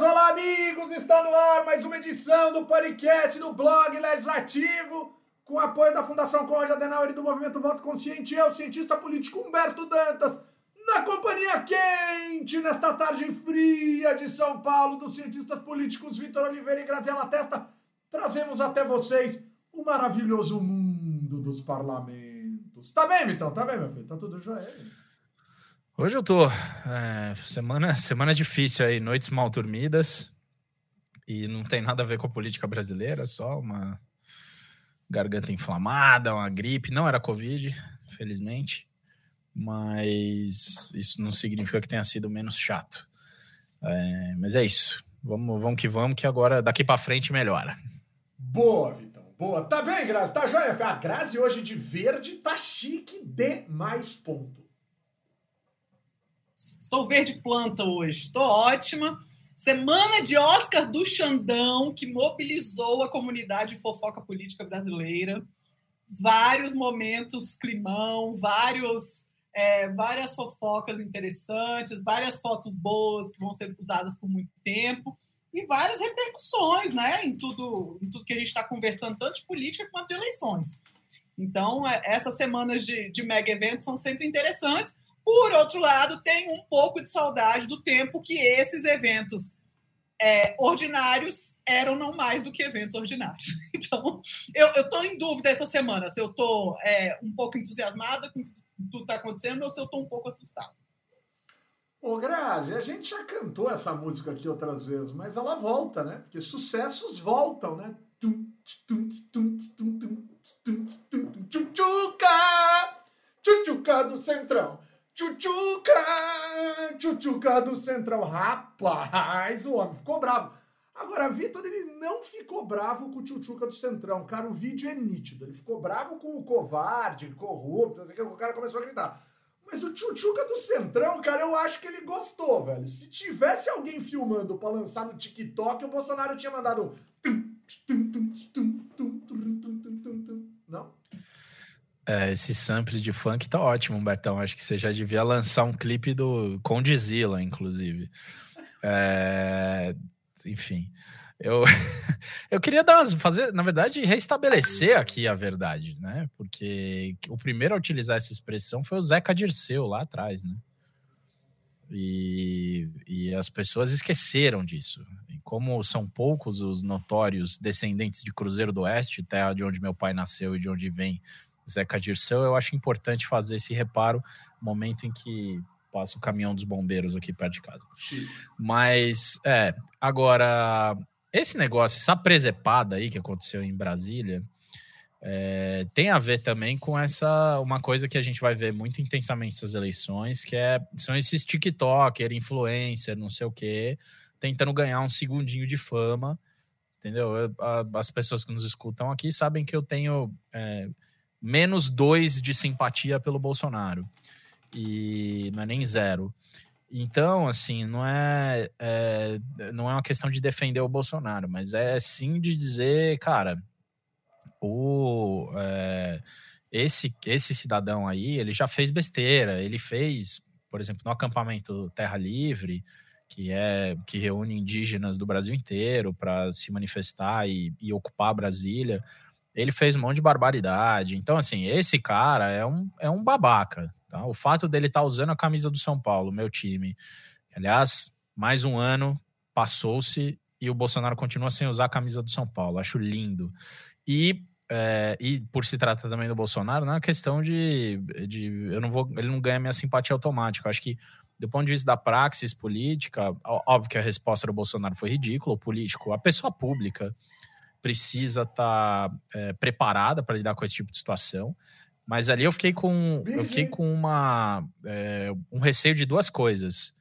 olá amigos, está no ar mais uma edição do podcast do blog Legislativo, com apoio da Fundação Conrad Adenauer e do Movimento Voto Consciente, eu, cientista político Humberto Dantas, na companhia quente, nesta tarde fria de São Paulo, dos cientistas políticos Vitor Oliveira e Graziela Testa, trazemos até vocês o maravilhoso mundo dos parlamentos. Tá bem, Vitão? Tá bem, meu filho? Tá tudo jóia? Hoje eu tô. É, semana, semana difícil aí, noites mal dormidas. E não tem nada a ver com a política brasileira, só uma garganta inflamada, uma gripe. Não era Covid, felizmente. Mas isso não significa que tenha sido menos chato. É, mas é isso. Vamos, vamos que vamos, que agora daqui para frente melhora. Boa, Vitão. Boa. Tá bem, Grazi? Tá joia? A Grazi hoje de verde tá chique de mais ponto. Estou verde planta hoje, estou ótima. Semana de Oscar do Xandão, que mobilizou a comunidade fofoca política brasileira. Vários momentos climão, vários, é, várias fofocas interessantes, várias fotos boas que vão ser usadas por muito tempo e várias repercussões né, em, tudo, em tudo que a gente está conversando, tanto de política quanto de eleições. Então, é, essas semanas de, de mega eventos são sempre interessantes. Por outro lado, tem um pouco de saudade do tempo que esses eventos é, ordinários eram não mais do que eventos ordinários. Então, eu estou em dúvida essa semana se eu estou é, um pouco entusiasmada com tudo que está acontecendo ou se eu estou um pouco assustada. Ô, Grazi, a gente já cantou essa música aqui outras vezes, mas ela volta, né? Porque sucessos voltam, né? Tchutchuca! Tchutchuca do Centrão! Tchutchuca! Tchutchuca do Central. Rapaz, o homem ficou bravo. Agora, Vitor, ele não ficou bravo com o Tchutchuca do Centrão. Cara, o vídeo é nítido. Ele ficou bravo com o covarde, corrupto, não sei o que. O cara começou a gritar. Mas o Tchutchuca do Centrão, cara, eu acho que ele gostou, velho. Se tivesse alguém filmando pra lançar no TikTok, o Bolsonaro tinha mandado um... Não? É, esse sample de funk tá ótimo, Bertão. Acho que você já devia lançar um clipe do Condizila, inclusive. É, enfim, eu, eu queria dar umas, fazer, na verdade, restabelecer aqui a verdade, né? Porque o primeiro a utilizar essa expressão foi o Zeca Dirceu lá atrás, né? E, e as pessoas esqueceram disso. E como são poucos os notórios descendentes de Cruzeiro do Oeste, terra de onde meu pai nasceu e de onde vem Zeca Dirceu, eu acho importante fazer esse reparo no momento em que passa o caminhão dos bombeiros aqui perto de casa. Sim. Mas, é, agora, esse negócio, essa presepada aí que aconteceu em Brasília, é, tem a ver também com essa uma coisa que a gente vai ver muito intensamente nessas eleições, que é, são esses TikToker, influencer, não sei o quê, tentando ganhar um segundinho de fama, entendeu? Eu, a, as pessoas que nos escutam aqui sabem que eu tenho é, menos dois de simpatia pelo Bolsonaro. E não é nem zero. Então, assim, não é, é, não é uma questão de defender o Bolsonaro, mas é sim de dizer, cara, o, é, esse, esse cidadão aí, ele já fez besteira, ele fez, por exemplo, no acampamento Terra Livre, que é que reúne indígenas do Brasil inteiro para se manifestar e, e ocupar Brasília ele fez um monte de barbaridade. Então, assim, esse cara é um, é um babaca. Tá? O fato dele estar tá usando a camisa do São Paulo, meu time, aliás, mais um ano passou-se e o Bolsonaro continua sem usar a camisa do São Paulo. Acho lindo. E, é, e por se tratar também do Bolsonaro, não é questão de, de. Eu não vou. Ele não ganha minha simpatia automática. Acho que do ponto de vista da praxis política, óbvio que a resposta do Bolsonaro foi ridícula, o político, a pessoa pública precisa estar tá, é, preparada para lidar com esse tipo de situação. Mas ali eu fiquei com, eu fiquei com uma, é, um receio de duas coisas.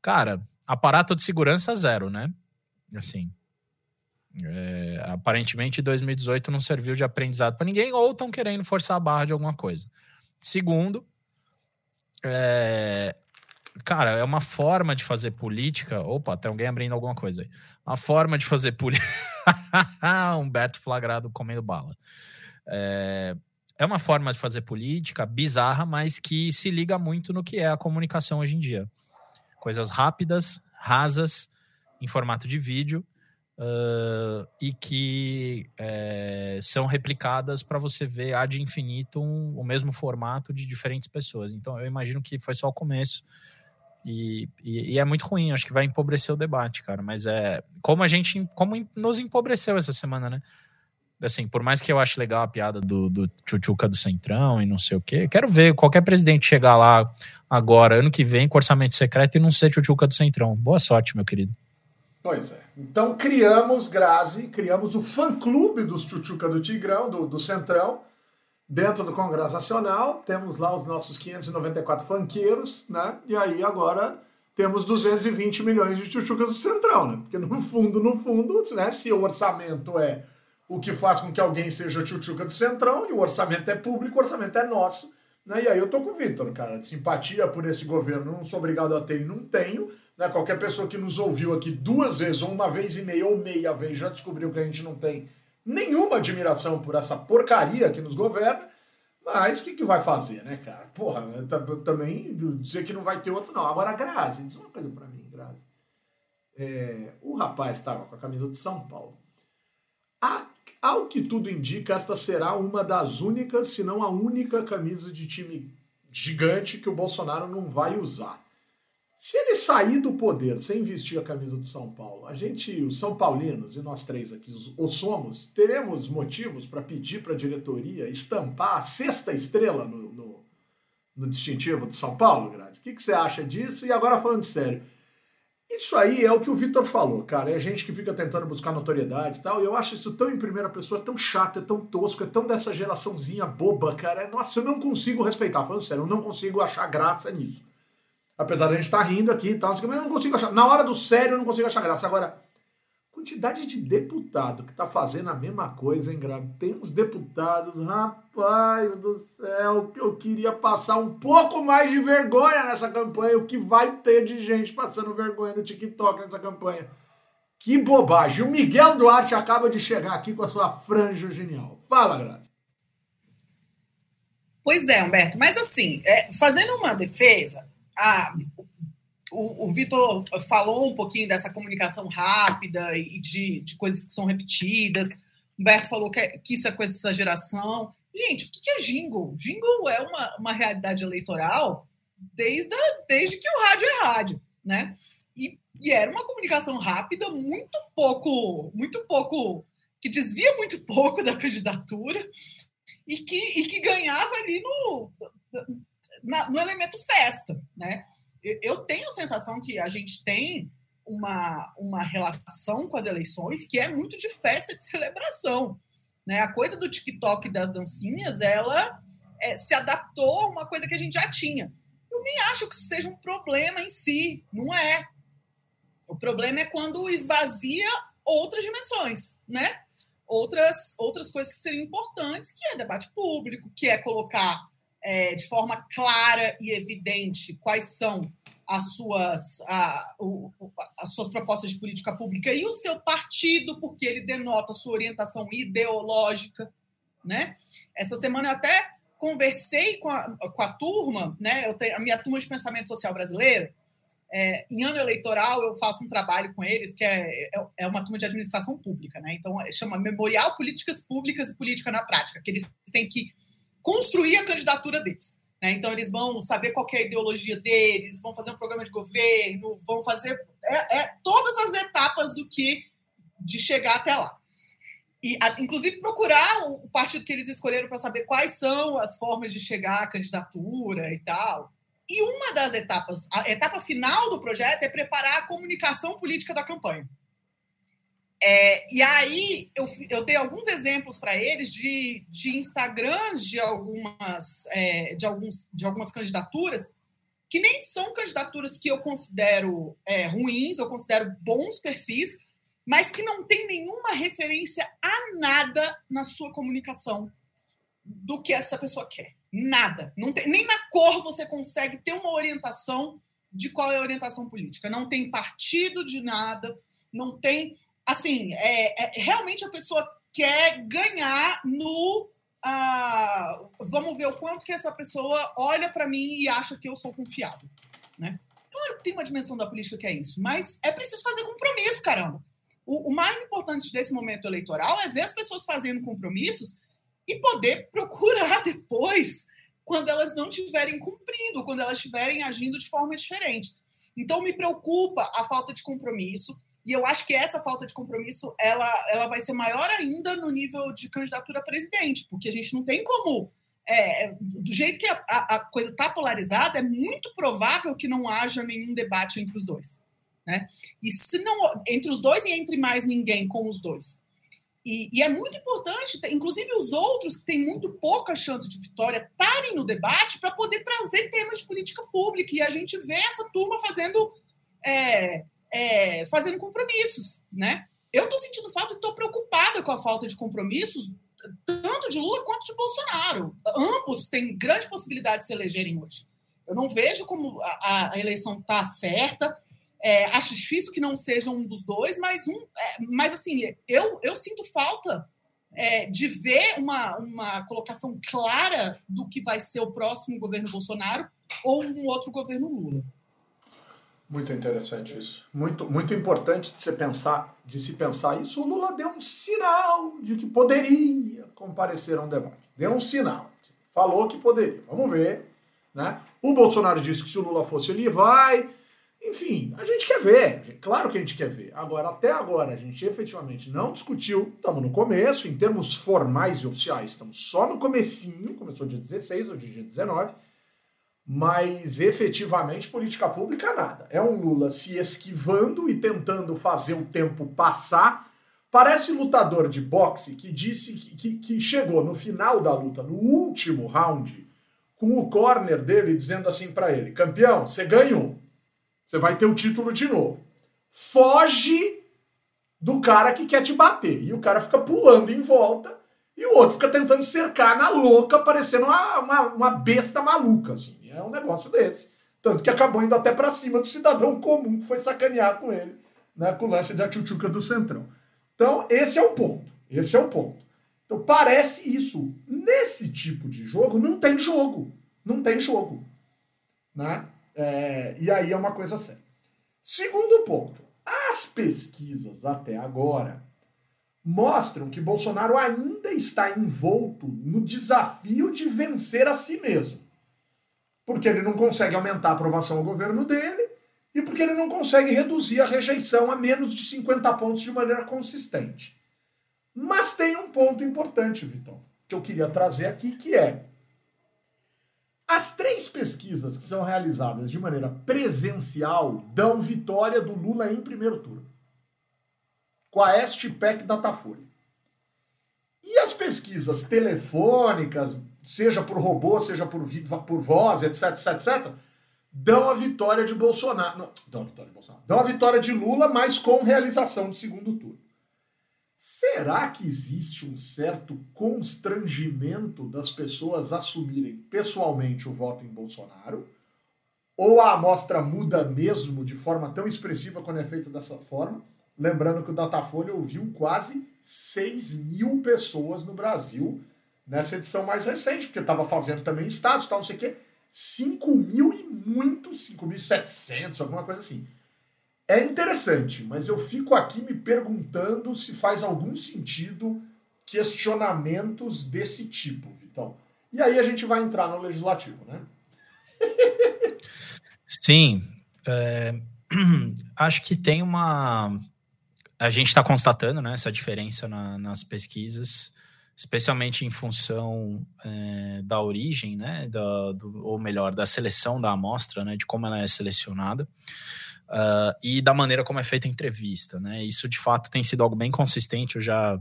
Cara, aparato de segurança zero, né? Assim, é, aparentemente 2018 não serviu de aprendizado para ninguém ou estão querendo forçar a barra de alguma coisa. Segundo, é, cara, é uma forma de fazer política. Opa, tem alguém abrindo alguma coisa aí. Uma forma de fazer política. Humberto flagrado comendo bala. É, é uma forma de fazer política bizarra, mas que se liga muito no que é a comunicação hoje em dia. Coisas rápidas, rasas em formato de vídeo uh, e que é, são replicadas para você ver ad infinitum o mesmo formato de diferentes pessoas. Então eu imagino que foi só o começo. E, e, e, é muito ruim, acho que vai empobrecer o debate, cara. Mas é como a gente como nos empobreceu essa semana, né? Assim, por mais que eu ache legal a piada do, do do Centrão e não sei o quê, quero ver qualquer presidente chegar lá agora, ano que vem, com orçamento secreto e não ser Tchutchuca do Centrão. Boa sorte, meu querido. Pois é. Então criamos, Grazi, criamos o fã-clube dos Tchutchuca do Tigrão, do, do Centrão, dentro do Congresso Nacional. Temos lá os nossos 594 fanqueiros, né? E aí agora temos 220 milhões de Tchutchucas do Centrão, né? Porque no fundo, no fundo, né, se o orçamento é o que faz com que alguém seja tchutchuca do Centrão, e o orçamento é público, o orçamento é nosso. Né? E aí eu tô com o Vitor, cara. Simpatia por esse governo, não sou obrigado a ter e não tenho. Né? Qualquer pessoa que nos ouviu aqui duas vezes, ou uma vez e meia, ou meia vez, já descobriu que a gente não tem nenhuma admiração por essa porcaria que nos governa. Mas o que, que vai fazer, né, cara? Porra, também dizer que não vai ter outro, não. Agora, Grazi, diz uma coisa pra mim, Grazi. É, o rapaz estava com a camisa de São Paulo. A ao que tudo indica, esta será uma das únicas, se não a única camisa de time gigante que o Bolsonaro não vai usar. Se ele sair do poder sem vestir a camisa do São Paulo, a gente, os São Paulinos e nós três aqui, os somos, teremos motivos para pedir para a diretoria estampar a sexta estrela no, no, no distintivo de São Paulo, Grazi? O que, que você acha disso? E agora falando sério, isso aí é o que o Vitor falou, cara. É gente que fica tentando buscar notoriedade e tal. E eu acho isso tão em primeira pessoa, tão chato, é tão tosco, é tão dessa geraçãozinha boba, cara. Nossa, eu não consigo respeitar. Falando sério, eu não consigo achar graça nisso. Apesar de a gente estar tá rindo aqui e tal, mas eu não consigo achar. Na hora do sério, eu não consigo achar graça. Agora, quantidade de deputado que tá fazendo a mesma coisa, hein, Grave? Tem uns deputados, rapaz do céu, que eu queria passar um pouco mais de vergonha nessa campanha. O que vai ter de gente passando vergonha no TikTok nessa campanha? Que bobagem. O Miguel Duarte acaba de chegar aqui com a sua franja genial. Fala, Grazi. Pois é, Humberto, mas assim, é, fazendo uma defesa, a, o, o Vitor falou um pouquinho dessa comunicação rápida e de, de coisas que são repetidas. Humberto falou que, é, que isso é coisa dessa geração. Gente, o que é jingle? Jingle é uma, uma realidade eleitoral desde, a, desde que o rádio é rádio, né? E, e, era uma comunicação rápida, muito pouco, muito pouco, que dizia muito pouco da candidatura e que, e que ganhava ali no, na, no elemento festa, né? eu tenho a sensação que a gente tem uma, uma relação com as eleições que é muito de festa de celebração. Né? A coisa do TikTok das dancinhas, ela é, se adaptou a uma coisa que a gente já tinha. Eu nem acho que isso seja um problema em si, não é. O problema é quando esvazia outras dimensões, né? Outras, outras coisas que seriam importantes, que é debate público, que é colocar é, de forma clara e evidente quais são as suas, a, o, as suas propostas de política pública e o seu partido, porque ele denota sua orientação ideológica. Né? Essa semana eu até conversei com a, com a turma, né? eu tenho, a minha turma de pensamento social brasileiro. É, em ano eleitoral, eu faço um trabalho com eles que é, é, é uma turma de administração pública. Né? Então, chama Memorial Políticas Públicas e Política na Prática, que eles têm que construir a candidatura deles. Né? Então, eles vão saber qual é a ideologia deles, vão fazer um programa de governo, vão fazer é, é, todas as etapas do que de chegar até lá. E, a, inclusive, procurar o partido que eles escolheram para saber quais são as formas de chegar à candidatura e tal. E uma das etapas, a etapa final do projeto é preparar a comunicação política da campanha. É, e aí eu, eu dei alguns exemplos para eles de, de Instagrams de algumas, é, de, alguns, de algumas candidaturas que nem são candidaturas que eu considero é, ruins, eu considero bons perfis, mas que não tem nenhuma referência a nada na sua comunicação do que essa pessoa quer. Nada. Não tem, nem na cor você consegue ter uma orientação de qual é a orientação política. Não tem partido de nada, não tem assim, é, é, realmente a pessoa quer ganhar no. Uh, vamos ver o quanto que essa pessoa olha para mim e acha que eu sou confiável. Né? Claro que tem uma dimensão da política que é isso, mas é preciso fazer compromisso, caramba. O, o mais importante desse momento eleitoral é ver as pessoas fazendo compromissos e poder procurar depois quando elas não estiverem cumprindo, quando elas estiverem agindo de forma diferente. Então me preocupa a falta de compromisso e eu acho que essa falta de compromisso ela, ela vai ser maior ainda no nível de candidatura a presidente, porque a gente não tem como é, do jeito que a, a, a coisa está polarizada, é muito provável que não haja nenhum debate entre os dois. Né? E se não entre os dois e entre mais ninguém com os dois. E, e, é muito importante, inclusive os outros que têm muito pouca chance de vitória, estarem no debate para poder trazer temas de política pública. E a gente vê essa turma fazendo, é, é, fazendo compromissos. Né? Eu estou sentindo falta e estou preocupada com a falta de compromissos, tanto de Lula quanto de Bolsonaro. Ambos têm grande possibilidade de se elegerem hoje. Eu não vejo como a, a eleição está certa. É, acho difícil que não seja um dos dois, mas um, é, mas assim, eu, eu sinto falta é, de ver uma, uma colocação clara do que vai ser o próximo governo Bolsonaro ou um outro governo Lula. Muito interessante isso. Muito, muito importante de se pensar, de se pensar isso. O Lula deu um sinal de que poderia comparecer a um debate. Deu um sinal. Falou que poderia. Vamos ver. Né? O Bolsonaro disse que se o Lula fosse, ele vai. Enfim, a gente quer ver, claro que a gente quer ver. Agora, até agora, a gente efetivamente não discutiu, estamos no começo, em termos formais e oficiais, estamos só no comecinho, começou dia 16 ou dia 19, mas efetivamente política pública nada. É um Lula se esquivando e tentando fazer o tempo passar. Parece lutador de boxe que disse que, que, que chegou no final da luta, no último round, com o corner dele dizendo assim para ele: campeão, você ganhou você vai ter o título de novo. Foge do cara que quer te bater. E o cara fica pulando em volta e o outro fica tentando cercar na louca, parecendo uma, uma, uma besta maluca. Assim. É um negócio desse. Tanto que acabou indo até para cima do cidadão comum que foi sacanear com ele, né, com o lance da tchutchuca do Centrão. Então, esse é o ponto. Esse é o ponto. Então, parece isso. Nesse tipo de jogo, não tem jogo. Não tem jogo. Né? É, e aí é uma coisa séria. Segundo ponto, as pesquisas até agora mostram que Bolsonaro ainda está envolto no desafio de vencer a si mesmo. Porque ele não consegue aumentar a aprovação ao governo dele e porque ele não consegue reduzir a rejeição a menos de 50 pontos de maneira consistente. Mas tem um ponto importante, Vitão, que eu queria trazer aqui, que é as três pesquisas que são realizadas de maneira presencial dão vitória do Lula em primeiro turno. Com a STPEC Datafolha. E as pesquisas telefônicas, seja por robô, seja por, por voz, etc, etc, etc, dão a vitória de Bolsonaro. Não, dão a vitória de Bolsonaro. Dão a vitória de Lula, mas com realização do segundo turno. Será que existe um certo constrangimento das pessoas assumirem pessoalmente o voto em Bolsonaro? Ou a amostra muda mesmo de forma tão expressiva quando é feita dessa forma? Lembrando que o Datafolha ouviu quase 6 mil pessoas no Brasil nessa edição mais recente, porque estava fazendo também estados, tal, não sei o quê. 5 mil e muito, 5.700, alguma coisa assim. É interessante, mas eu fico aqui me perguntando se faz algum sentido questionamentos desse tipo, Vitão. E aí a gente vai entrar no legislativo, né? Sim. É, acho que tem uma. A gente está constatando né, essa diferença na, nas pesquisas, especialmente em função é, da origem, né, da, do, ou melhor, da seleção da amostra, né, de como ela é selecionada uh, e da maneira como é feita a entrevista, né? Isso de fato tem sido algo bem consistente. Eu já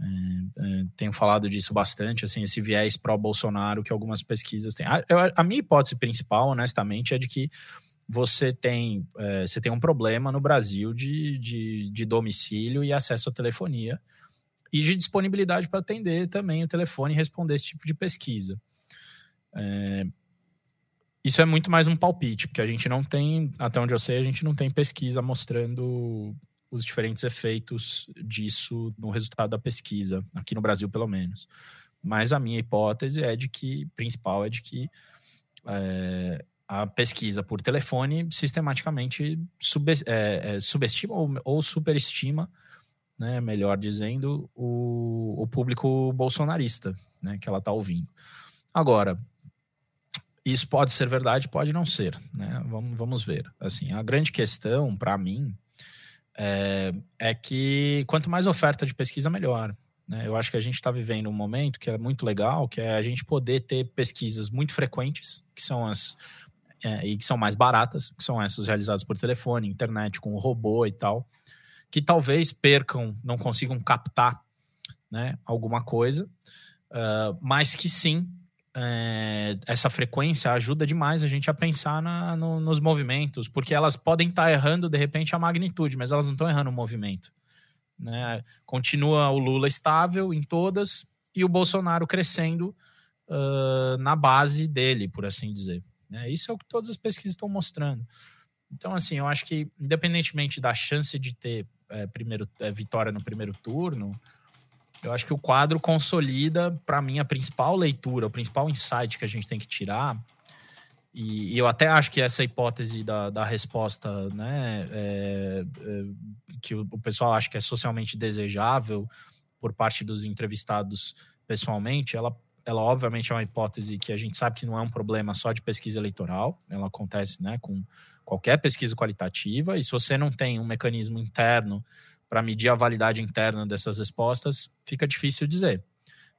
é, é, tenho falado disso bastante, assim, esse viés pró-Bolsonaro que algumas pesquisas têm. A, a, minha hipótese principal, honestamente, é de que você tem, você tem um problema no Brasil de, de, de domicílio e acesso à telefonia e de disponibilidade para atender também o telefone e responder esse tipo de pesquisa. É, isso é muito mais um palpite, porque a gente não tem, até onde eu sei, a gente não tem pesquisa mostrando os diferentes efeitos disso no resultado da pesquisa, aqui no Brasil pelo menos. Mas a minha hipótese é de que, principal, é de que é, a pesquisa por telefone sistematicamente sub, é, é, subestima ou, ou, superestima, né, melhor dizendo, o, o público bolsonarista né, que ela está ouvindo. Agora, isso pode ser verdade, pode não ser, né? Vamos, vamos ver. Assim, a grande questão para mim é, é, que quanto mais oferta de pesquisa, melhor. Né? Eu acho que a gente está vivendo um momento que é muito legal, que é a gente poder ter pesquisas muito frequentes, que são as é, e que são mais baratas, que são essas realizadas por telefone, internet, com robô e tal, que talvez percam, não consigam captar né, alguma coisa, uh, mas que sim, é, essa frequência ajuda demais a gente a pensar na, no, nos movimentos, porque elas podem estar tá errando de repente a magnitude, mas elas não estão errando o movimento. Né? Continua o Lula estável em todas e o Bolsonaro crescendo uh, na base dele, por assim dizer. Né? Isso é o que todas as pesquisas estão mostrando. Então, assim, eu acho que, independentemente da chance de ter é, primeiro, é, vitória no primeiro turno, eu acho que o quadro consolida, para mim, a principal leitura, o principal insight que a gente tem que tirar. E, e eu até acho que essa hipótese da, da resposta, né, é, é, que o, o pessoal acha que é socialmente desejável por parte dos entrevistados pessoalmente, ela ela obviamente é uma hipótese que a gente sabe que não é um problema só de pesquisa eleitoral, ela acontece né, com qualquer pesquisa qualitativa, e se você não tem um mecanismo interno para medir a validade interna dessas respostas, fica difícil dizer.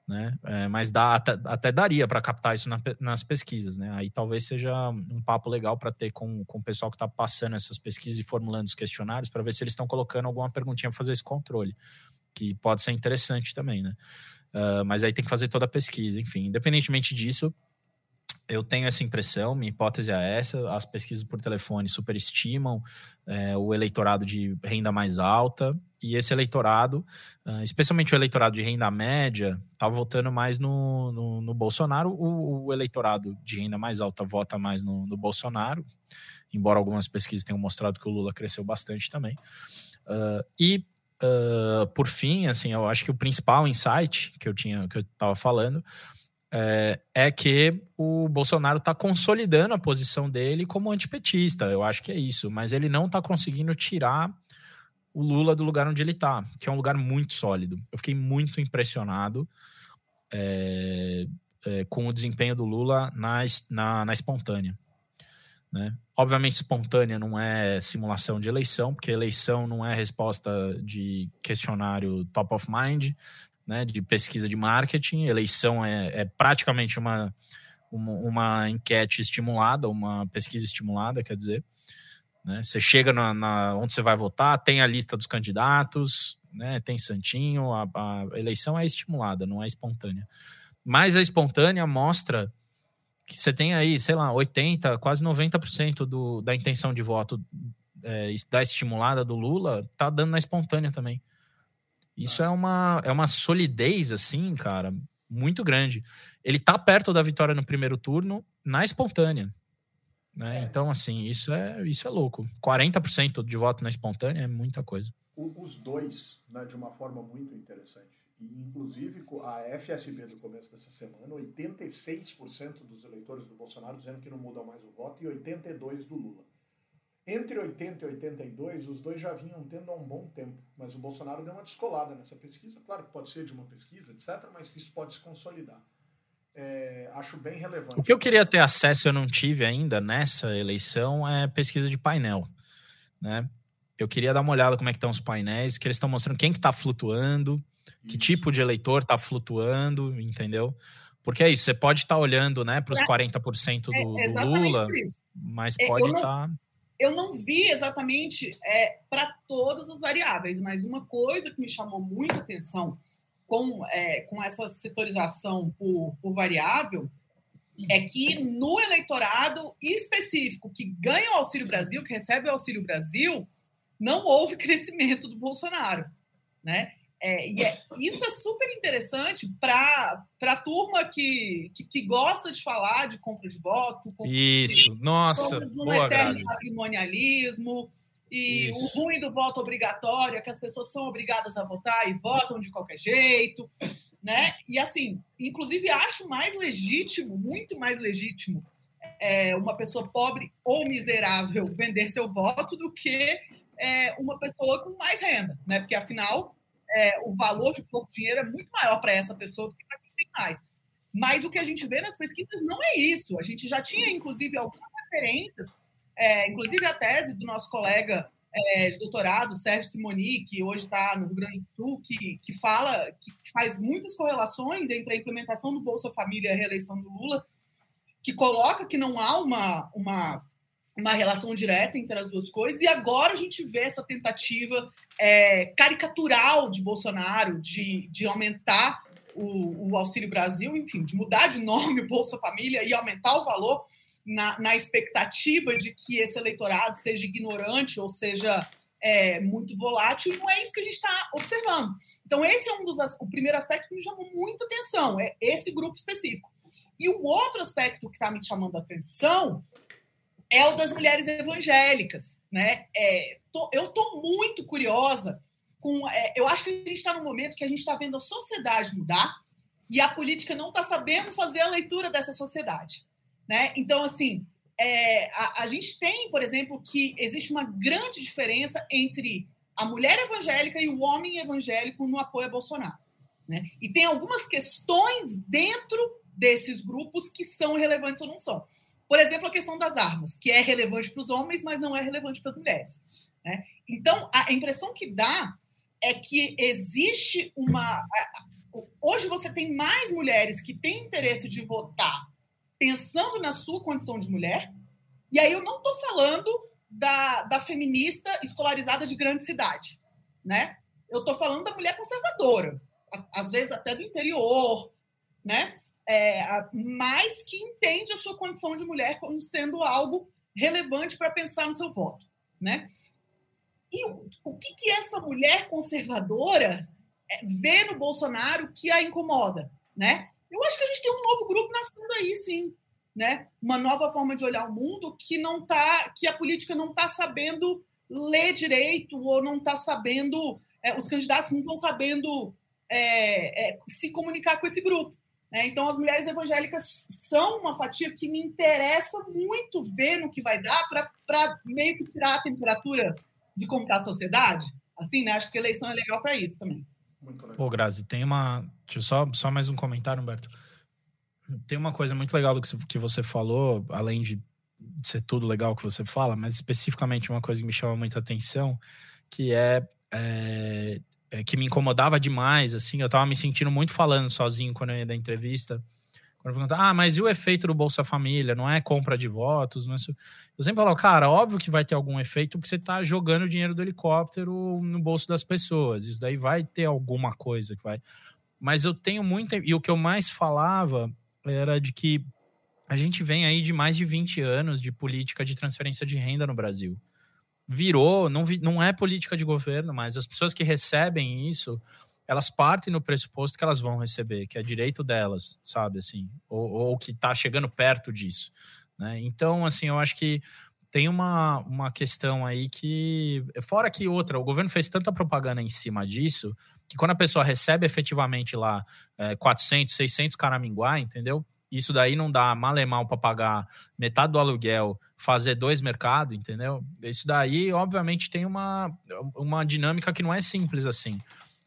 Né? É, mas dá, até, até daria para captar isso na, nas pesquisas. Né? Aí talvez seja um papo legal para ter com, com o pessoal que está passando essas pesquisas e formulando os questionários para ver se eles estão colocando alguma perguntinha para fazer esse controle, que pode ser interessante também. Né? Uh, mas aí tem que fazer toda a pesquisa. Enfim, independentemente disso, eu tenho essa impressão, minha hipótese é essa: as pesquisas por telefone superestimam é, o eleitorado de renda mais alta, e esse eleitorado, uh, especialmente o eleitorado de renda média, está votando mais no, no, no Bolsonaro. O, o, eleitorado de renda mais alta vota mais no, no, Bolsonaro, embora algumas pesquisas tenham mostrado que o Lula cresceu bastante também. Uh, e uh, por fim, assim, eu acho que o principal insight que eu tinha, que eu estava falando, é, é, que o Bolsonaro está consolidando a posição dele como antipetista. Eu acho que é isso, mas ele não está conseguindo tirar o Lula do lugar onde ele está, que é um lugar muito sólido. Eu fiquei muito impressionado é, é, com o desempenho do Lula na, na, na espontânea. Né? Obviamente, espontânea não é simulação de eleição, porque eleição não é resposta de questionário top of mind, né, de pesquisa de marketing. Eleição é, é praticamente uma, uma, uma, enquete estimulada, uma pesquisa estimulada, quer dizer. Né? Você chega na, na, onde você vai votar, tem a lista dos candidatos, né, tem santinho, a, a eleição é estimulada, não é espontânea. Mas a espontânea mostra que você tem aí, sei lá, 80%, quase 90% do, da intenção de voto é, da estimulada do Lula, tá dando na espontânea também. Isso é uma, é uma solidez, assim, cara, muito grande. Ele tá perto da vitória no primeiro turno na espontânea. Né? É. Então, assim, isso é, isso é louco. 40% de voto na espontânea é muita coisa. Os dois, né, de uma forma muito interessante. E, inclusive, a FSB do começo dessa semana, 86% dos eleitores do Bolsonaro dizendo que não mudam mais o voto e 82% do Lula. Entre 80 e 82, os dois já vinham tendo há um bom tempo, mas o Bolsonaro deu uma descolada nessa pesquisa. Claro que pode ser de uma pesquisa, etc., mas isso pode se consolidar. É, acho bem relevante. O que eu queria ter acesso, eu não tive ainda nessa eleição, é pesquisa de painel. Né? Eu queria dar uma olhada como é que estão os painéis, que eles estão mostrando quem que está flutuando, que tipo de eleitor está flutuando, entendeu? Porque é isso, você pode estar tá olhando né, para os 40% do, é, do Lula, mas é, pode estar. Tá... Eu não vi exatamente é, para todas as variáveis, mas uma coisa que me chamou muita atenção com, é, com essa setorização por, por variável é que no eleitorado específico que ganha o Auxílio Brasil, que recebe o Auxílio Brasil, não houve crescimento do Bolsonaro. Né? É, e é, isso é super interessante para a turma que, que, que, gosta de falar de compra de voto. Isso, de, nossa, boa, eterno patrimonialismo e isso. o ruim do voto obrigatório é que as pessoas são obrigadas a votar e votam de qualquer jeito, né? E assim, inclusive acho mais legítimo, muito mais legítimo é, uma pessoa pobre ou miserável vender seu voto do que é, uma pessoa com mais renda, né? Porque afinal é, o valor de pouco dinheiro é muito maior para essa pessoa do que para quem tem mais. Mas o que a gente vê nas pesquisas não é isso. A gente já tinha, inclusive, algumas referências, é, inclusive a tese do nosso colega é, de doutorado, Sérgio Simoni, que hoje está no Rio Grande do Sul, que, que fala, que faz muitas correlações entre a implementação do Bolsa Família e a reeleição do Lula, que coloca que não há uma, uma, uma relação direta entre as duas coisas, e agora a gente vê essa tentativa é, caricatural de Bolsonaro de, de aumentar o, o, Auxílio Brasil, enfim, de mudar de nome Bolsa Família e aumentar o valor na, na expectativa de que esse eleitorado seja ignorante ou seja é, muito volátil, não é isso que a gente está observando. Então, esse é um dos o primeiro aspecto que me chamou muita atenção, é esse grupo específico. E o outro aspecto que está me chamando a atenção é o das mulheres evangélicas. Né? É, tô, eu estou muito curiosa com. É, eu acho que a gente está num momento que a gente está vendo a sociedade mudar e a política não está sabendo fazer a leitura dessa sociedade. Né? Então, assim, é, a, a, gente tem, por exemplo, que existe uma grande diferença entre a mulher evangélica e o homem evangélico no apoio a Bolsonaro. Né? E tem algumas questões dentro desses grupos que são relevantes ou não são. Por exemplo, a questão das armas, que é relevante para os homens, mas não é relevante para as mulheres. Né? Então, a impressão que dá é que existe uma. Hoje você tem mais mulheres que têm interesse de votar pensando na sua condição de mulher, e aí eu não estou falando da, da feminista escolarizada de grande cidade. Né? Eu estou falando da mulher conservadora, às vezes até do interior, né? É, mas que entende a sua condição de mulher como sendo algo relevante para pensar no seu voto. Né? E o, o que, que essa mulher conservadora é, vê no Bolsonaro que a incomoda? Né? Eu acho que a gente tem um novo grupo nascendo aí, sim. Né? Uma nova forma de olhar o mundo que não tá, que a política não está sabendo ler direito ou não está sabendo, é, os candidatos não estão sabendo é, é, se comunicar com esse grupo. Né? Então, as mulheres evangélicas são uma fatia que me interessa muito ver no que vai dar para meio que tirar a temperatura de como está a sociedade. Assim, né? Acho que a eleição é legal para isso também. Muito legal. Pô, Grazi, tem uma. Deixa eu só, só mais um comentário, Humberto. Tem uma coisa muito legal do que você falou, além de ser tudo legal que você fala, mas especificamente uma coisa que me chama muita atenção, que é é, que me incomodava demais, assim, eu tava me sentindo muito falando sozinho quando eu ia da entrevista. Quando eu perguntava, ah, mas e o efeito do Bolsa Família? Não é compra de votos? Não é... Eu sempre falo, cara, óbvio que vai ter algum efeito porque você tá jogando o dinheiro do helicóptero no bolso das pessoas. Isso daí vai ter alguma coisa que vai. Mas eu tenho muita. E o que eu mais falava era de que a gente vem aí de mais de 20 anos de política de transferência de renda no Brasil virou, não, vi, não é política de governo, mas as pessoas que recebem isso, elas partem no pressuposto que elas vão receber, que é direito delas, sabe, assim, ou, ou que está chegando perto disso, né? Então, assim, eu acho que tem uma, uma questão aí que, fora que outra, o governo fez tanta propaganda em cima disso, que quando a pessoa recebe efetivamente lá é, 400, 600 caraminguá, entendeu? Isso daí não dá mal para pagar metade do aluguel, fazer dois mercados, entendeu? Isso daí, obviamente, tem uma, uma dinâmica que não é simples assim.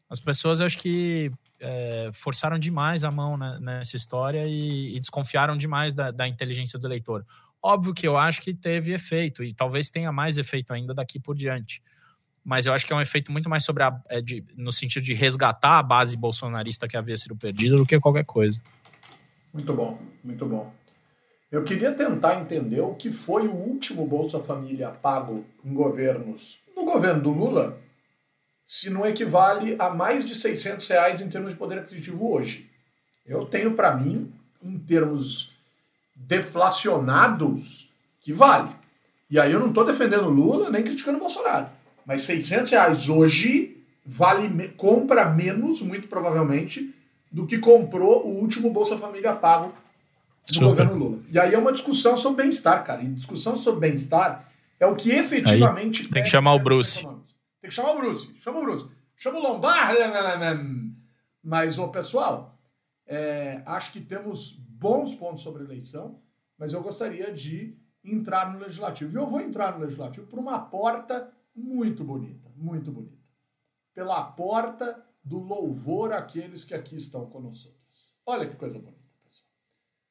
As pessoas, acho que é, forçaram demais a mão né, nessa história e, e desconfiaram demais da, da, inteligência do eleitor. Óbvio que eu acho que teve efeito, e talvez tenha mais efeito ainda daqui por diante. Mas eu acho que é um efeito muito mais sobre a, é, de, no sentido de resgatar a base bolsonarista que havia sido perdida do que qualquer coisa. Muito bom, muito bom. Eu queria tentar entender o que foi o último Bolsa Família pago em governos, no governo do Lula, se não equivale a mais de 600 reais em termos de poder aquisitivo hoje. Eu tenho para mim, em termos deflacionados, que vale. E aí eu não estou defendendo Lula nem criticando Bolsonaro. Mas 600 reais hoje vale compra menos, muito provavelmente, do que comprou o último Bolsa Família pago do Super. governo Lula. E aí é uma discussão sobre bem-estar, cara. E discussão sobre bem-estar é o que efetivamente. Aí tem que chamar o Bruce. Tem que chamar o Bruce. Chama o Bruce. Chama o Lombardi. Né, Mas, ô, pessoal, é, acho que temos bons pontos sobre eleição. mas eu gostaria de entrar no legislativo. E eu vou entrar no legislativo por uma porta muito bonita, muito bonita. Pela porta do louvor àqueles que aqui estão conosco. Olha que coisa bonita, pessoal.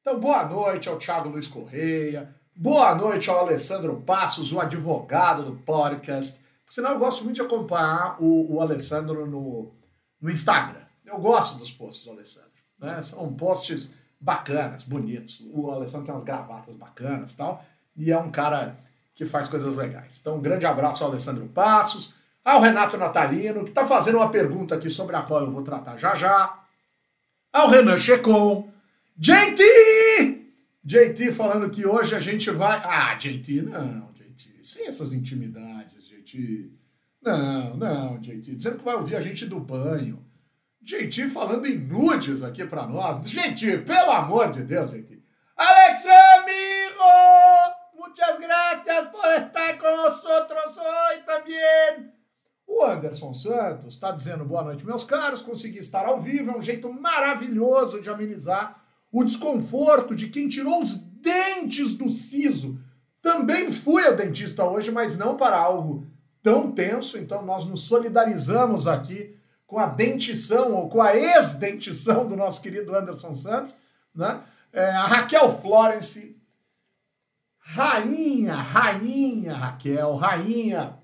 Então, boa noite ao Thiago Luiz Correia, boa noite ao Alessandro Passos, o advogado do podcast. Por sinal, eu gosto muito de acompanhar o, o Alessandro no, no Instagram. Eu gosto dos posts do Alessandro. Né? São posts bacanas, bonitos. O Alessandro tem umas gravatas bacanas tal. E é um cara que faz coisas legais. Então, um grande abraço ao Alessandro Passos, ao Renato Natalino, que está fazendo uma pergunta aqui sobre a qual eu vou tratar já já. Ao Renan Checon. JT! JT falando que hoje a gente vai. Ah, JT, não, JT. Sem essas intimidades, JT. Não, não, JT. Dizendo que vai ouvir a gente do banho. JT falando em nudes aqui para nós. JT, pelo amor de Deus, JT. Alex amigo! Muchas gracias por Anderson Santos está dizendo boa noite, meus caros. Consegui estar ao vivo, é um jeito maravilhoso de amenizar o desconforto de quem tirou os dentes do siso. Também fui ao dentista hoje, mas não para algo tão tenso, então nós nos solidarizamos aqui com a dentição ou com a ex-dentição do nosso querido Anderson Santos, né? É, a Raquel Florence, rainha, rainha Raquel, rainha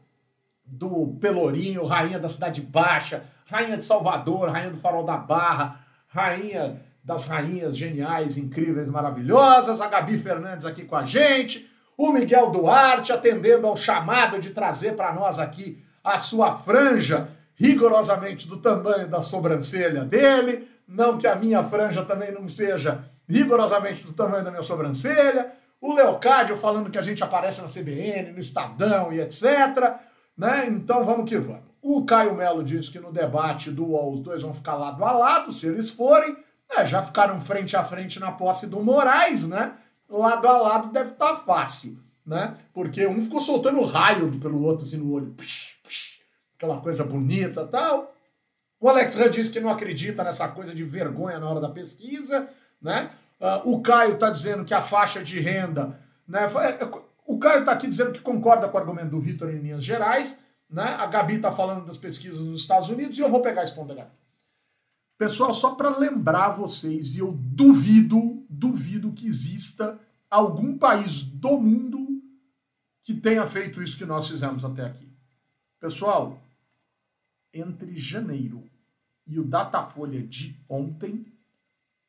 do Pelourinho, rainha da Cidade Baixa, rainha de Salvador, rainha do Farol da Barra, rainha das rainhas geniais, incríveis, maravilhosas, a Gabi Fernandes aqui com a gente, o Miguel Duarte atendendo ao chamado de trazer para nós aqui a sua franja, rigorosamente do tamanho da sobrancelha dele, não que a minha franja também não seja rigorosamente do tamanho da minha sobrancelha, o Leocádio falando que a gente aparece na CBN, no Estadão e etc. Né? Então vamos que vamos. O Caio Melo disse que no debate do UOL os dois vão ficar lado a lado, se eles forem. Né? Já ficaram frente a frente na posse do Moraes, né? Lado a lado deve estar tá fácil, né? Porque um ficou soltando raio pelo outro assim no olho. Psh, psh, aquela coisa bonita tal. O Alex Rand disse que não acredita nessa coisa de vergonha na hora da pesquisa, né? Uh, o Caio está dizendo que a faixa de renda. Né, é, o Caio está aqui dizendo que concorda com o argumento do Vitor em linhas gerais. Né? A Gabi está falando das pesquisas nos Estados Unidos e eu vou pegar esse ponto da Gabi. Pessoal, só para lembrar vocês, e eu duvido, duvido que exista algum país do mundo que tenha feito isso que nós fizemos até aqui. Pessoal, entre janeiro e o Datafolha de ontem,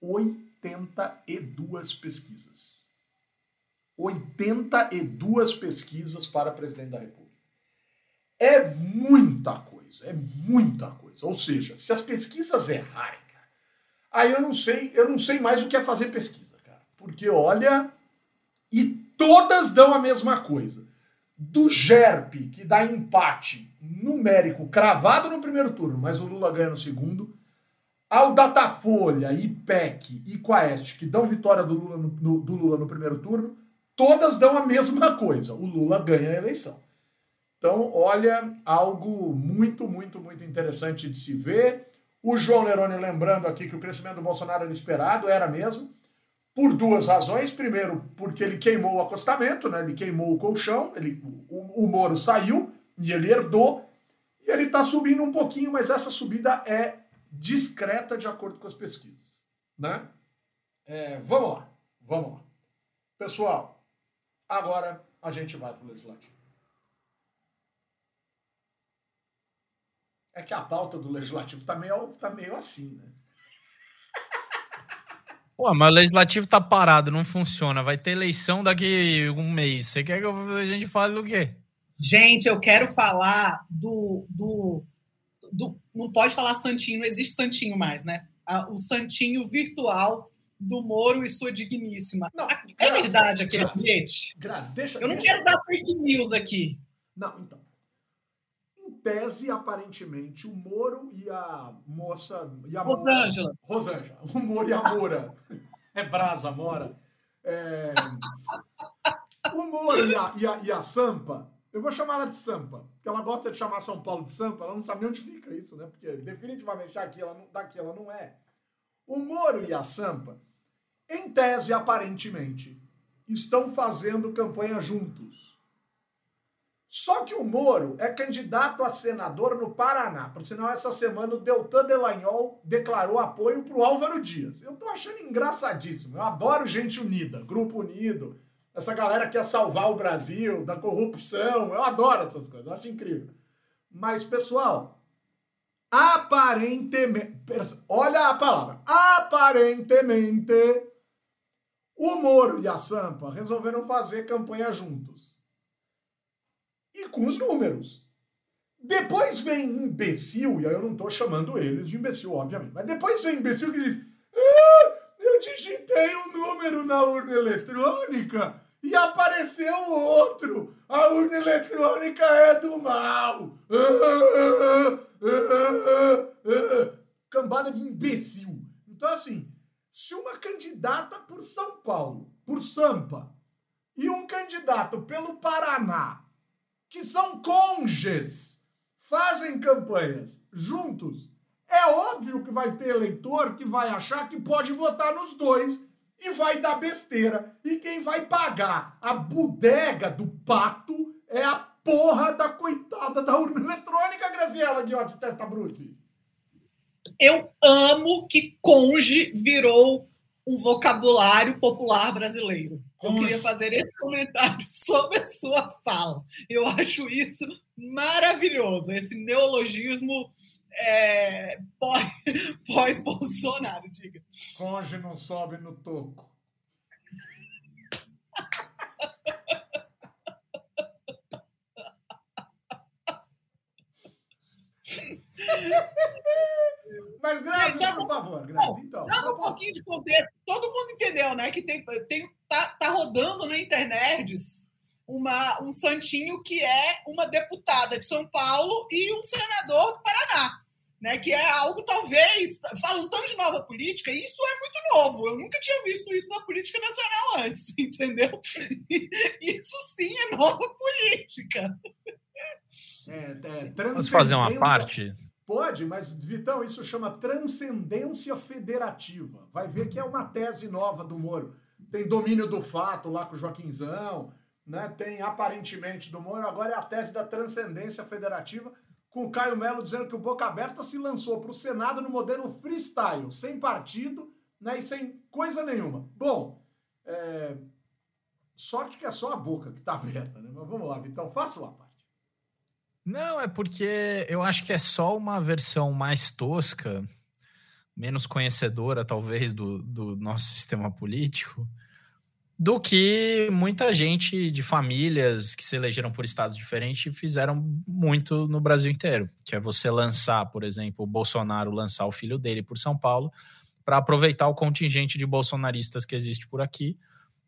82 pesquisas. 82 pesquisas para presidente da República. É muita coisa, é muita coisa. Ou seja, se as pesquisas errarem, cara, aí eu não sei, eu não sei mais o que é fazer pesquisa, cara. Porque olha, e todas dão a mesma coisa. Do GERP, que dá empate numérico cravado no primeiro turno, mas o Lula ganha no segundo, ao Datafolha, IPEC e Quaest, que dão vitória do Lula no, no, do Lula no primeiro turno, todas dão a mesma coisa. O Lula ganha a eleição. Então, olha, algo muito, muito, muito interessante de se ver. O João Neroni lembrando aqui que o crescimento do Bolsonaro era esperado, era mesmo, por duas razões. Primeiro, porque ele queimou o acostamento, né? ele queimou o colchão, ele, o, o Moro saiu e ele herdou, e ele está subindo um pouquinho, mas essa subida é discreta de acordo com as pesquisas. Né? É, vamos lá, vamos lá. Pessoal, agora a gente vai para o Legislativo. É que a pauta do Legislativo está meio, tá meio assim, né? Pô, mas o legislativo tá parado, não funciona. Vai ter eleição daqui um mês. Você quer que a gente fale do quê? Gente, eu quero falar do, do do, não pode falar santinho, não existe santinho mais, né? O santinho virtual do Moro e sua digníssima. Não, é verdade aquele bilhete? Graças, deixa. Eu não deixa. quero dar fake news aqui. Não, então. Em tese, aparentemente, o Moro e a moça. E a Rosângela. Rosângela. O Moro e a Moura. é Brasa, Mora. É... O Moro e a, e a, e a Sampa eu vou chamar ela de Sampa, porque ela gosta de chamar São Paulo de Sampa, ela não sabe nem onde fica isso, né? Porque definitivamente daqui ela não, daqui ela não é. O Moro e a Sampa, em tese, aparentemente, estão fazendo campanha juntos. Só que o Moro é candidato a senador no Paraná. Por sinal, essa semana o Deltan Delagnol declarou apoio para o Álvaro Dias. Eu tô achando engraçadíssimo. Eu adoro gente unida, grupo unido. Essa galera que quer salvar o Brasil da corrupção. Eu adoro essas coisas, eu acho incrível. Mas, pessoal, aparentemente. Olha a palavra. Aparentemente, o Moro e a Sampa resolveram fazer campanha juntos e com os números. Depois vem imbecil, e aí eu não estou chamando eles de imbecil, obviamente, mas depois vem imbecil que diz: ah, eu digitei um número na urna eletrônica e apareceu outro. A urna eletrônica é do mal. Cambada de imbecil. Então, assim, se uma candidata por São Paulo, por Sampa, e um candidato pelo Paraná que são cônjuges, fazem campanhas juntos, é óbvio que vai ter eleitor que vai achar que pode votar nos dois e vai dar besteira. E quem vai pagar a bodega do pato é a porra da coitada da urna eletrônica, Graziela Guiotti Testa Bruzzi. Eu amo que conge virou um vocabulário popular brasileiro. Eu queria fazer esse comentário sobre a sua fala. Eu acho isso maravilhoso, esse neologismo é, pós-Bolsonaro, pós diga. Conge não sobe no toco. Mas, Grazi, por favor, Grazi, então. Dando um pouquinho de contexto, todo mundo entendeu, né? Que tem, tem, tá, tá rodando na internet uma, um santinho que é uma deputada de São Paulo e um senador do Paraná. Né, que é algo, talvez, falam tanto de nova política, isso é muito novo. Eu nunca tinha visto isso na política nacional antes, entendeu? Isso sim é nova política. É, é, Vamos fazer uma parte Pode, mas, Vitão, isso chama transcendência federativa. Vai ver que é uma tese nova do Moro. Tem domínio do fato lá com o Joaquinzão, né? tem aparentemente do Moro, agora é a tese da transcendência federativa, com o Caio Melo dizendo que o Boca Aberta se lançou para o Senado no modelo freestyle, sem partido né? e sem coisa nenhuma. Bom, é... sorte que é só a boca que está aberta, né? Mas vamos lá, Vitão, faça uma parte. Não, é porque eu acho que é só uma versão mais tosca, menos conhecedora, talvez, do, do nosso sistema político, do que muita gente de famílias que se elegeram por estados diferentes fizeram muito no Brasil inteiro. Que é você lançar, por exemplo, o Bolsonaro lançar o filho dele por São Paulo para aproveitar o contingente de bolsonaristas que existe por aqui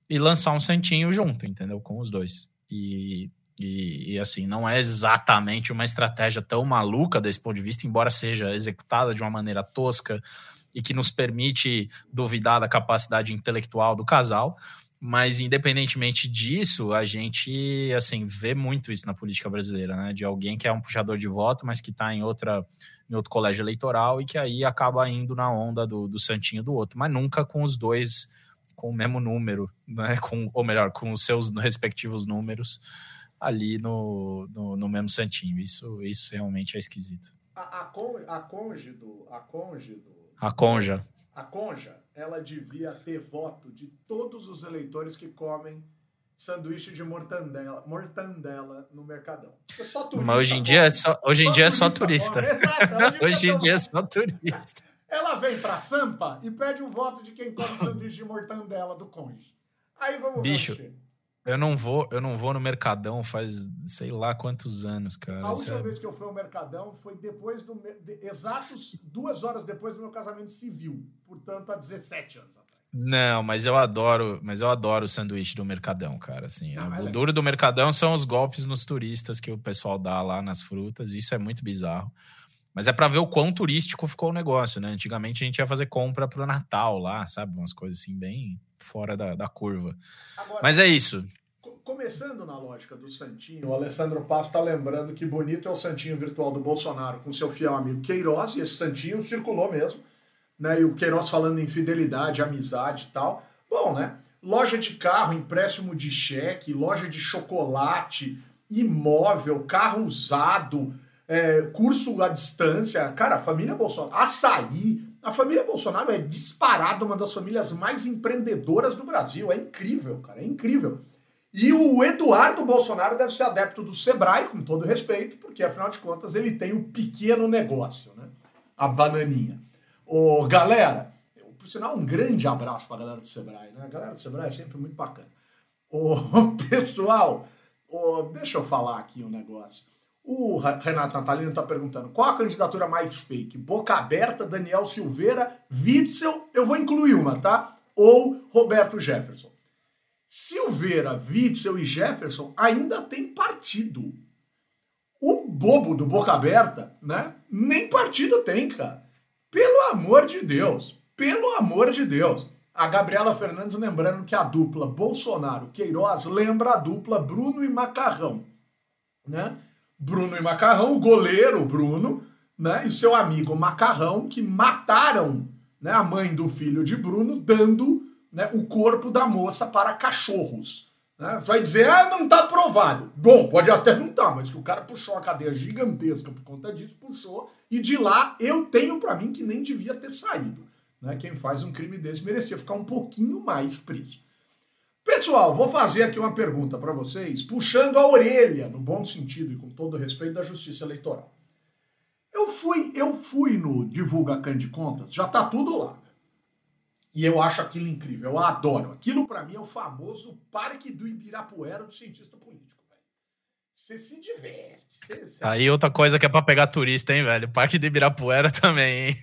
e lançar um santinho junto, entendeu? Com os dois. E e, e, assim, não é exatamente uma estratégia tão maluca desse ponto de vista, embora seja executada de uma maneira tosca e que nos permite duvidar da capacidade intelectual do casal. Mas independentemente disso, a gente assim vê muito isso na política brasileira, né? De alguém que é um puxador de voto, mas que está em outra em outro colégio eleitoral e que aí acaba indo na onda do, do santinho do outro, mas nunca com os dois com o mesmo número, né? Com, ou melhor, com os seus respectivos números ali no, no, no, mesmo santinho. Isso, isso realmente é esquisito. A, a, con, a do. A conge do. A conja. A conja, ela devia ter voto de todos os eleitores que comem sanduíche de mortandela, mortandela no Mercadão. É só turista. Mas hoje em dia é só, hoje em dia é só turista. Exato, hoje em dia é só turista. Ela vem para Sampa e pede o voto de quem come sanduíche de mortandela do conge. Aí vamos Bicho, ver. Eu não vou, eu não vou no Mercadão faz sei lá quantos anos, cara. A última é... vez que eu fui ao Mercadão foi depois do de, exatos duas horas depois do meu casamento civil, portanto há 17 anos atrás. Não, mas eu adoro, mas eu adoro o sanduíche do Mercadão, cara. Assim, não, o é duro do Mercadão são os golpes nos turistas que o pessoal dá lá nas frutas. Isso é muito bizarro. Mas é para ver o quão turístico ficou o negócio, né? Antigamente a gente ia fazer compra pro Natal lá, sabe? Umas coisas assim bem fora da, da curva. Agora, Mas é isso. Começando na lógica do Santinho, o Alessandro Paz está lembrando que bonito é o Santinho virtual do Bolsonaro com seu fiel amigo Queiroz, e esse Santinho circulou mesmo, né? E o Queiroz falando em fidelidade, amizade e tal. Bom, né? loja de carro, empréstimo de cheque, loja de chocolate, imóvel, carro usado, é, curso à distância. Cara, família Bolsonaro, açaí. A família Bolsonaro é disparada uma das famílias mais empreendedoras do Brasil. É incrível, cara, é incrível. E o Eduardo Bolsonaro deve ser adepto do Sebrae, com todo respeito, porque afinal de contas ele tem um pequeno negócio, né? A bananinha. Ô, galera, por sinal, um grande abraço para a galera do Sebrae, né? A galera do Sebrae é sempre muito bacana. Ô, pessoal, ô, deixa eu falar aqui um negócio. O Renato Natalino está perguntando qual a candidatura mais fake? Boca Aberta, Daniel Silveira, Witzel, eu vou incluir uma, tá? Ou Roberto Jefferson. Silveira, Witzel e Jefferson ainda tem partido. O bobo do Boca Aberta, né? Nem partido tem, cara. Pelo amor de Deus. Pelo amor de Deus. A Gabriela Fernandes lembrando que a dupla Bolsonaro-Queiroz lembra a dupla Bruno e Macarrão, né? Bruno e Macarrão, o goleiro Bruno, né? E seu amigo Macarrão, que mataram né, a mãe do filho de Bruno, dando né, o corpo da moça para cachorros. Né? Vai dizer, ah, não está provado. Bom, pode até não estar, tá, mas que o cara puxou a cadeia gigantesca por conta disso, puxou, e de lá eu tenho para mim que nem devia ter saído. Né? Quem faz um crime desse merecia ficar um pouquinho mais preso. Pessoal, vou fazer aqui uma pergunta para vocês, puxando a orelha, no bom sentido e com todo respeito da Justiça Eleitoral. Eu fui, eu fui no Divulga Can de Contas, já tá tudo lá. E eu acho aquilo incrível, eu adoro. Aquilo para mim é o famoso Parque do Ibirapuera do cientista político. Você se diverte. Cê, cê... Aí outra coisa que é para pegar turista, hein, velho? Parque do Ibirapuera também, hein?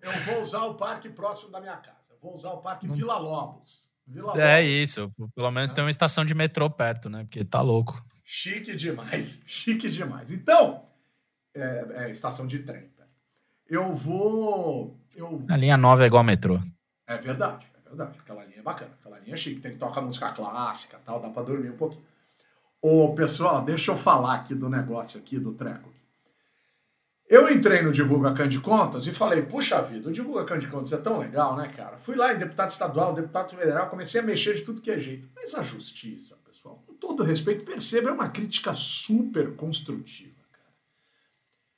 eu vou usar o parque próximo da minha casa. Eu vou usar o Parque Vila Lobos. Vila é isso. Pelo menos tem uma estação de metrô perto, né? Porque tá louco. Chique demais. Chique demais. Então, é, é estação de trem. Eu vou. Eu... A linha 9 é igual ao metrô. É verdade, é verdade. Aquela linha é bacana. Aquela linha é chique. Tem que tocar música clássica tal, dá pra dormir um pouquinho. Ô, pessoal, deixa eu falar aqui do negócio aqui, do treco. Eu entrei no Divulga Can de Contas e falei, puxa vida, o Divulga Can de Contas é tão legal, né, cara? Fui lá em deputado estadual, deputado federal, comecei a mexer de tudo que é jeito. Mas a justiça, pessoal, com todo respeito, perceba, é uma crítica super construtiva, cara.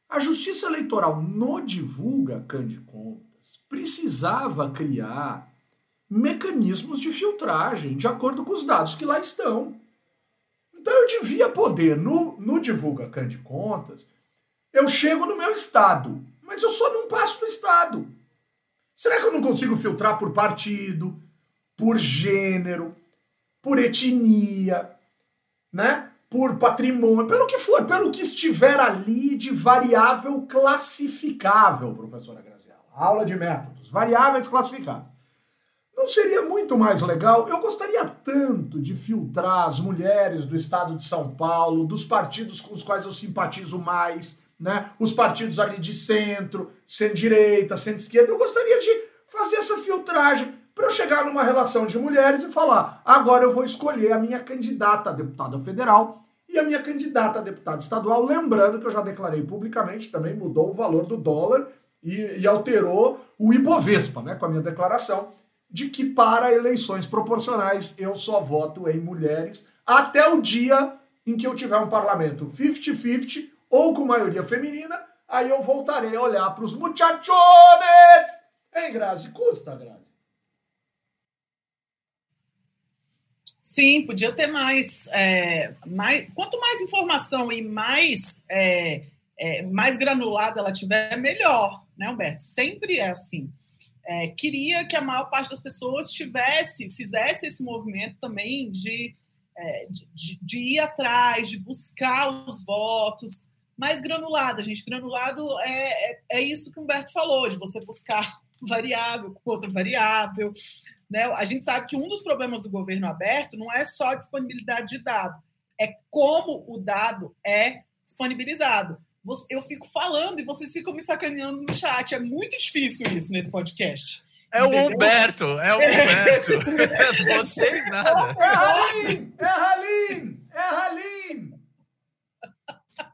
A justiça eleitoral no Divulga Can de Contas precisava criar mecanismos de filtragem de acordo com os dados que lá estão. Então eu devia poder, no, no Divulga Can de Contas, eu chego no meu estado, mas eu só não passo do estado. Será que eu não consigo filtrar por partido, por gênero, por etnia, né? Por patrimônio, pelo que for, pelo que estiver ali de variável classificável, professora Graziella. Aula de métodos, variáveis classificáveis. Não seria muito mais legal? Eu gostaria tanto de filtrar as mulheres do estado de São Paulo, dos partidos com os quais eu simpatizo mais, né? Os partidos ali de centro, centro-direita, centro-esquerda. Eu gostaria de fazer essa filtragem para eu chegar numa relação de mulheres e falar: agora eu vou escolher a minha candidata a deputada federal e a minha candidata a deputada estadual. Lembrando que eu já declarei publicamente, também mudou o valor do dólar e, e alterou o Ibovespa, né? Com a minha declaração de que para eleições proporcionais eu só voto em mulheres até o dia em que eu tiver um parlamento 50-50 ou com maioria feminina, aí eu voltarei a olhar para os muchachones. Hein, Grazi? Custa, Grazi? Sim, podia ter mais, é, mais. Quanto mais informação e mais, é, é, mais granulada ela tiver, melhor, né, Humberto? Sempre é assim. É, queria que a maior parte das pessoas tivesse, fizesse esse movimento também de, é, de, de, ir atrás, de buscar os votos, mais granulada, gente. Granulado é, é, é isso que o Humberto falou, de você buscar variável com outra variável. Né? A gente sabe que um dos problemas do governo aberto não é só a disponibilidade de dado, é como o dado é disponibilizado. Eu fico falando e vocês ficam me sacaneando no chat. É muito difícil isso nesse podcast. É o Humberto, é o Humberto. Vocês nada. É a Halim, é a Halim, é a Halim.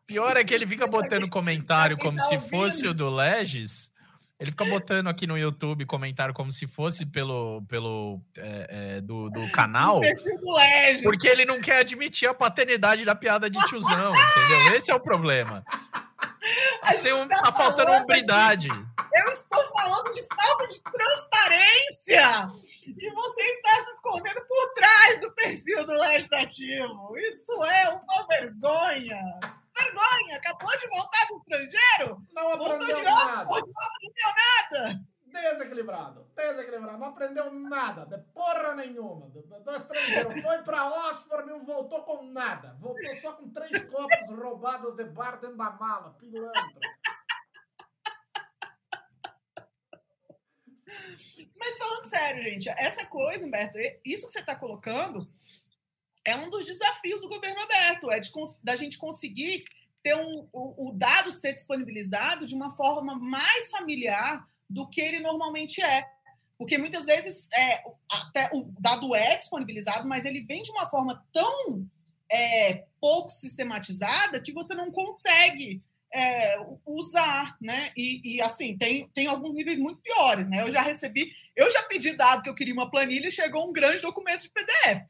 Pior é que ele fica botando comentário como tá se fosse o do Legis. Ele fica botando aqui no YouTube comentário como se fosse pelo, pelo é, é, do, do canal. Porque ele não quer admitir a paternidade da piada de tiozão, entendeu? Esse é o problema. Você um, tá, tá faltando hombridade. Eu estou falando de falta de transparência. E você está se escondendo por trás do perfil do legislativo. Isso é uma vergonha vergonha, acabou de voltar do estrangeiro. Não aprendeu Voltou de nada. Oxford, não aprendeu nada. Desequilibrado, desequilibrado. Não aprendeu nada, de porra nenhuma. Do, do, do estrangeiro. Foi pra Oxford e não voltou com nada. Voltou só com três copos roubados de bar dentro da mala. Pilantra. Mas falando sério, gente, essa coisa, Humberto, isso que você está colocando é um dos desafios do governo aberto, é de, da gente conseguir ter um, o, o dado ser disponibilizado de uma forma mais familiar do que ele normalmente é. Porque muitas vezes é, até o dado é disponibilizado, mas ele vem de uma forma tão é, pouco sistematizada que você não consegue é, usar, né? E, e, assim, tem, tem alguns níveis muito piores, né? Eu já recebi, eu já pedi dado que eu queria uma planilha e chegou um grande documento de PDF.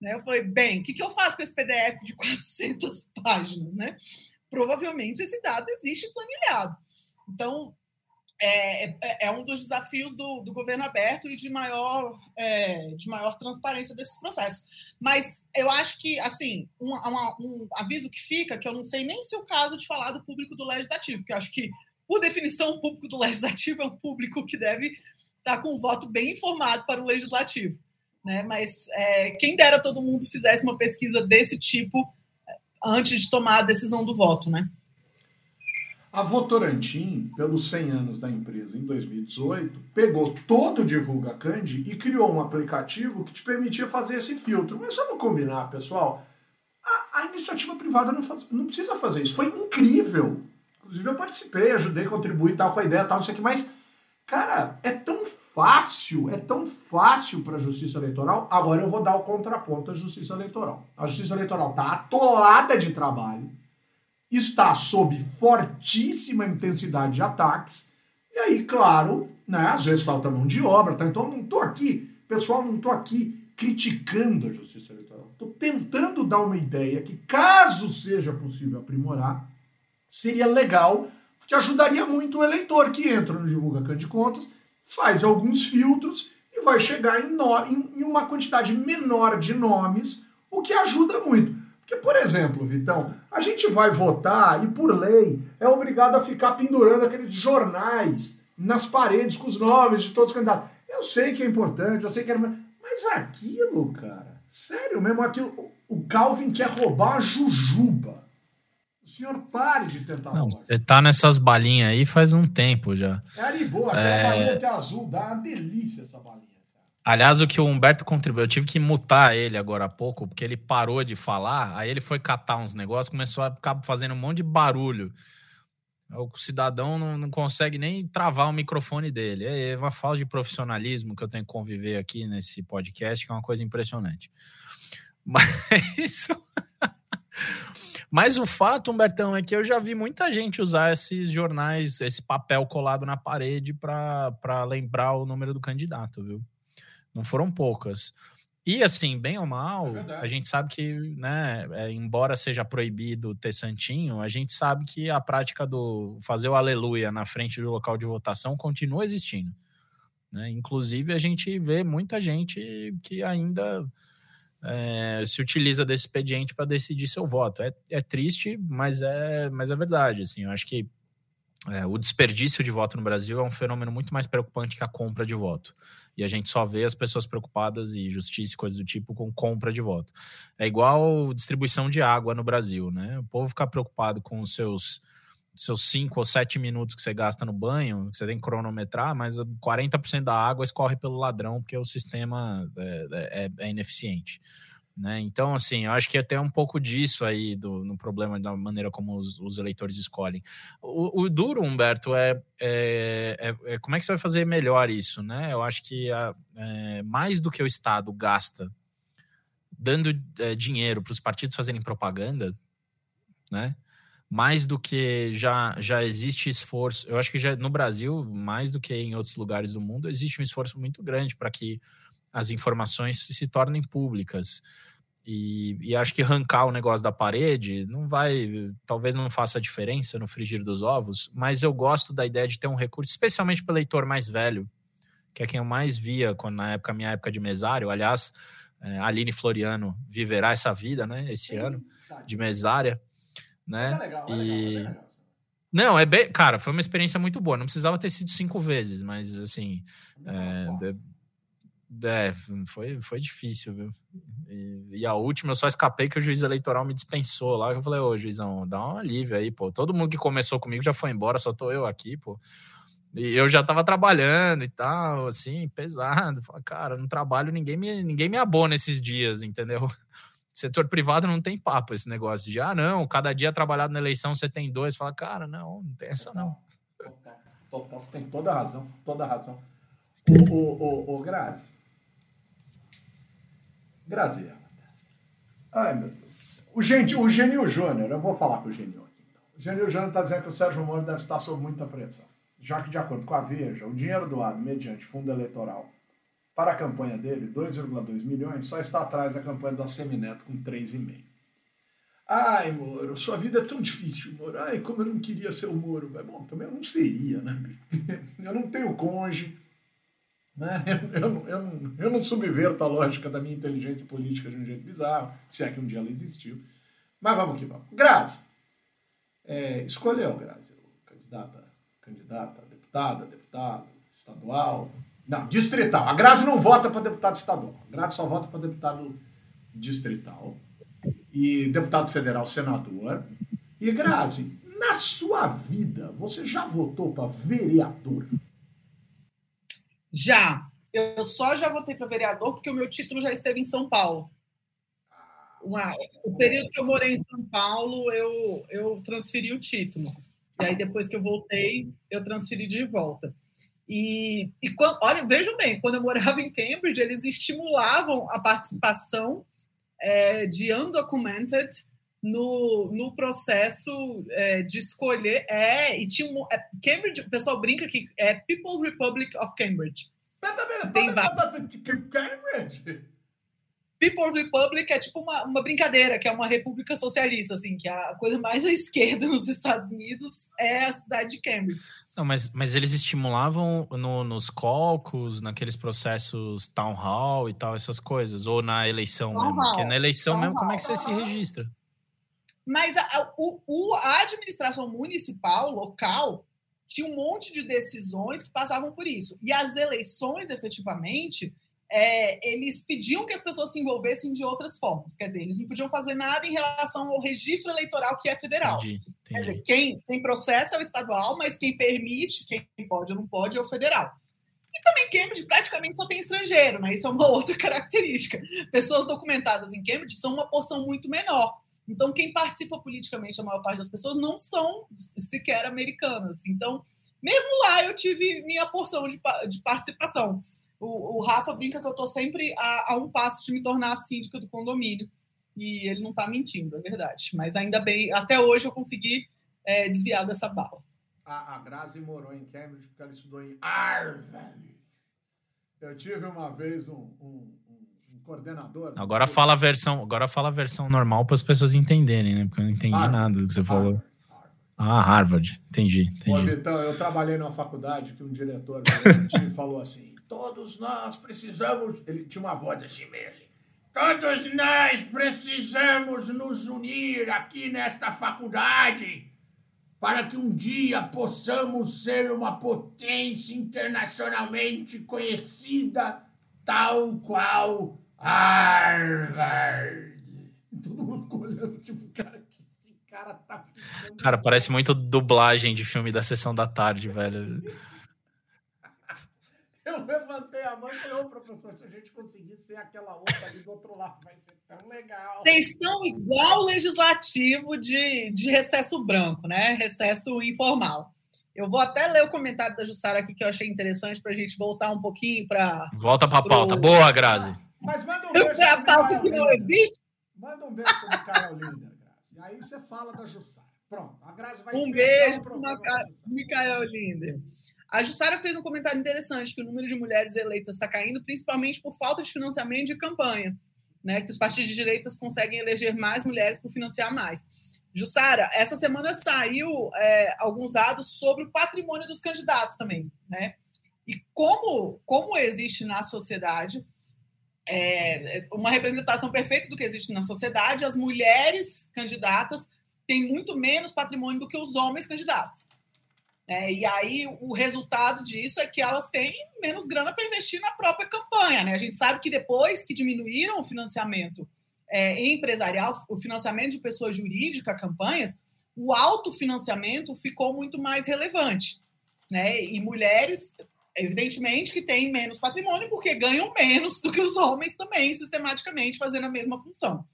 Né? Eu falei, bem, o que, que eu faço com esse PDF de 400 páginas? Né? Provavelmente esse dado existe planilhado. Então, é, é, é um dos desafios do, do, governo aberto e de maior, é, de maior transparência desses processos. Mas eu acho que, assim, um, um, um, aviso que fica, que eu não sei nem se é o caso de falar do público do legislativo, que eu acho que, por definição, o público do legislativo é um público que deve estar com um voto bem informado para o legislativo né? Mas é, quem dera todo mundo fizesse uma pesquisa desse tipo é, antes de tomar a decisão do voto, né? A Votorantim, pelos 100 anos da empresa em 2018, pegou todo o Divulga Candy e criou um aplicativo que te permitia fazer esse filtro. Mas vamos combinar, pessoal? A, a iniciativa privada não, faz, não, precisa fazer isso. Foi incrível. Inclusive, eu participei, ajudei, contribuí tal, com a ideia, tal, não sei o que, mas, cara, é tão fácil, é tão fácil para a justiça eleitoral. Agora eu vou dar o contraponto à justiça eleitoral. A justiça eleitoral está atolada de trabalho, está sob fortíssima intensidade de ataques, e aí, claro, né, às vezes falta mão de obra, tá? então não estou aqui, pessoal, não estou aqui criticando a justiça eleitoral. Estou tentando dar uma ideia que, caso seja possível aprimorar, seria legal, porque ajudaria muito o eleitor que entra no Divulga de Contas faz alguns filtros e vai chegar em, no, em, em uma quantidade menor de nomes, o que ajuda muito. Porque, por exemplo, Vitão, a gente vai votar e, por lei, é obrigado a ficar pendurando aqueles jornais nas paredes com os nomes de todos os candidatos. Eu sei que é importante, eu sei que é. Mas aquilo, cara, sério mesmo, aquilo. O Calvin quer roubar a Jujuba. O senhor pare de tentar Não, você tá nessas balinhas aí faz um tempo já. É Ariboa, aquela é... balinha que é azul, dá uma delícia essa balinha. Aliás, o que o Humberto contribuiu, eu tive que mutar ele agora há pouco, porque ele parou de falar, aí ele foi catar uns negócios, começou a ficar fazendo um monte de barulho. O cidadão não, não consegue nem travar o microfone dele. É uma falta de profissionalismo que eu tenho que conviver aqui nesse podcast, que é uma coisa impressionante. Mas. Mas o fato, Humbertão, é que eu já vi muita gente usar esses jornais, esse papel colado na parede para lembrar o número do candidato, viu? Não foram poucas. E assim, bem ou mal, é a gente sabe que, né, é, embora seja proibido ter santinho, a gente sabe que a prática do fazer o aleluia na frente do local de votação continua existindo. Né? Inclusive, a gente vê muita gente que ainda é, se utiliza desse expediente para decidir seu voto. É, é, triste, mas é, mas é verdade. Assim, eu acho que é, o desperdício de voto no Brasil é um fenômeno muito mais preocupante que a compra de voto. E a gente só vê as pessoas preocupadas e justiça e coisas do tipo com compra de voto. É igual distribuição de água no Brasil, né? O povo ficar preocupado com os seus seus 5 ou 7 minutos que você gasta no banho, que você tem que cronometrar, mas 40% da água escorre pelo ladrão, porque o sistema é, é, é ineficiente. Né? Então, assim, eu acho que até um pouco disso aí do, no problema da maneira como os, os eleitores escolhem. O, o duro, Humberto, é, é, é, é, como é que você vai fazer melhor isso, né? Eu acho que a, é, mais do que o Estado gasta dando é, dinheiro para os partidos fazerem propaganda, né? mais do que já, já existe esforço, eu acho que já no Brasil, mais do que em outros lugares do mundo, existe um esforço muito grande para que as informações se tornem públicas. E, e, acho que arrancar o negócio da parede não vai, talvez não faça diferença no frigir dos ovos, mas eu gosto da ideia de ter um recurso, especialmente para o leitor mais velho, que é quem eu mais via quando, na época, minha época de mesário. Aliás, é, Aline Floriano viverá essa vida, né, esse Sim, ano, tá. de mesária, né? É legal, é e... Legal, é legal. Não, é bem. Cara, foi uma experiência muito boa. Não precisava ter sido cinco vezes, mas assim. É, é, foi, foi difícil, viu? E, e, a última eu só escapei que o juiz eleitoral me dispensou lá. Eu falei, ô juizão, dá um alívio aí, pô. Todo mundo que começou comigo já foi embora, só tô eu aqui, pô. E eu já tava trabalhando e tal, assim, pesado. Falei, cara, no trabalho ninguém me, ninguém me abona esses dias, entendeu? Setor privado não tem papo esse negócio de, ah, não, cada dia trabalhado na eleição você tem dois. Fala, cara, não, não tem essa não. Total, total, você tem toda a razão, toda a razão. O, o, o, o Grazi, Graziella. Ai, meu Deus. O, gente, o Genil Júnior, eu vou falar com o Genil aqui. Então. O Genil Júnior está dizendo que o Sérgio Moro deve estar sob muita pressão, já que, de acordo com a Veja, o dinheiro doado mediante fundo eleitoral para a campanha dele, 2,2 milhões, só está atrás da campanha da Semineto com 3,5. Ai, Moro, sua vida é tão difícil, Moro. Ai, como eu não queria ser o Moro. Bom, também eu não seria, né? Eu não tenho cônjuge, né? Eu, eu, eu, eu não subverto a lógica da minha inteligência política de um jeito bizarro, se é que um dia ela existiu. Mas vamos que vamos. Grazi. É, escolheu, Grazi, candidata, candidata, deputada, deputado, estadual. Não, distrital. A Grazi não vota para deputado estadual. A Grazi só vota para deputado distrital. E deputado federal, senador. E Grazi, na sua vida, você já votou para vereador? Já. Eu só já votei para vereador porque o meu título já esteve em São Paulo. Uma, o período que eu morei em São Paulo, eu, eu transferi o título. E aí, depois que eu voltei, eu transferi de volta. E, e quando, olha, vejam bem, quando eu morava em Cambridge, eles estimulavam a participação é, de undocumented no, no processo é, de escolher. É, e tinha um, é, Cambridge, o pessoal brinca que é People's Republic of Cambridge. Tem Cambridge? People's Republic é tipo uma, uma brincadeira, que é uma república socialista, assim, que a coisa mais à esquerda nos Estados Unidos é a cidade de Cambridge. Não, mas, mas eles estimulavam no, nos caucus, naqueles processos town hall e tal, essas coisas, ou na eleição town mesmo? Hall. Porque na eleição town mesmo, hall. como é que você se registra? Mas a, a, o, a administração municipal, local, tinha um monte de decisões que passavam por isso. E as eleições, efetivamente, é, eles pediam que as pessoas se envolvessem de outras formas. Quer dizer, eles não podiam fazer nada em relação ao registro eleitoral que é federal. Entendi, entendi. Quer dizer, quem, quem processa é o estadual, mas quem permite, quem pode ou não pode, é o federal. E também Cambridge praticamente só tem estrangeiro, né? Isso é uma outra característica. Pessoas documentadas em Cambridge são uma porção muito menor. Então, quem participa politicamente, a maior parte das pessoas, não são sequer americanas. Então, mesmo lá, eu tive minha porção de, de participação. O, o, Rafa brinca que eu estou sempre a, a, um passo de me tornar síndica do condomínio. E ele não está mentindo, é verdade. Mas ainda bem, até hoje eu consegui é, desviar dessa bala. A, a Grazi morou em Cambridge porque ela estudou em Harvard. Eu tive uma vez um, um coordenador. Agora fala a versão, agora fala a versão normal para as pessoas entenderem, né? Porque eu não entendi Harvard, nada do que você falou. Harvard, Ah, Harvard. Entendi, entendi. então, eu trabalhei numa faculdade que um diretor falou assim: todos nós precisamos. Ele tinha uma voz assim mesmo. Todos nós precisamos nos unir aqui nesta faculdade para que um dia possamos ser uma potência internacionalmente conhecida, tal qual Harvard. Todo mundo ficou olhando, tipo, cara, que esse cara tá ficando... Cara, parece muito dublagem de filme da sessão da tarde, velho. Eu levantei a mão e falei, ô professor, se a gente conseguir ser aquela outra ali do outro lado, vai ser tão legal. Vocês estão igual o legislativo de, de recesso branco, né? Recesso informal. Eu vou até ler o comentário da Jussara aqui que eu achei interessante para a gente voltar um pouquinho para. Volta para a pauta. Boa, Grazi. Mas manda um beijo para pauta que não existe. Manda um beijo para o Carol Linder, Grazi. E aí você fala da Jussara. Pronto, a Grazi vai Um beijo para Micael Linder. A Jussara fez um comentário interessante que o número de mulheres eleitas está caindo, principalmente por falta de financiamento de campanha, né? Que os partidos de direitas conseguem eleger mais mulheres por financiar mais. Jussara, essa semana saiu é, alguns dados sobre o patrimônio dos candidatos também, né? E como, como existe na sociedade é, uma representação perfeita do que existe na sociedade, as mulheres candidatas têm muito menos patrimônio do que os homens candidatos. É, e aí o resultado disso é que elas têm menos grana para investir na própria campanha. Né? A gente sabe que depois que diminuíram o financiamento é, empresarial, o financiamento de pessoa jurídica, campanhas, o autofinanciamento ficou muito mais relevante. Né? E mulheres, evidentemente, que têm menos patrimônio, porque ganham menos do que os homens também, sistematicamente, fazendo a mesma função.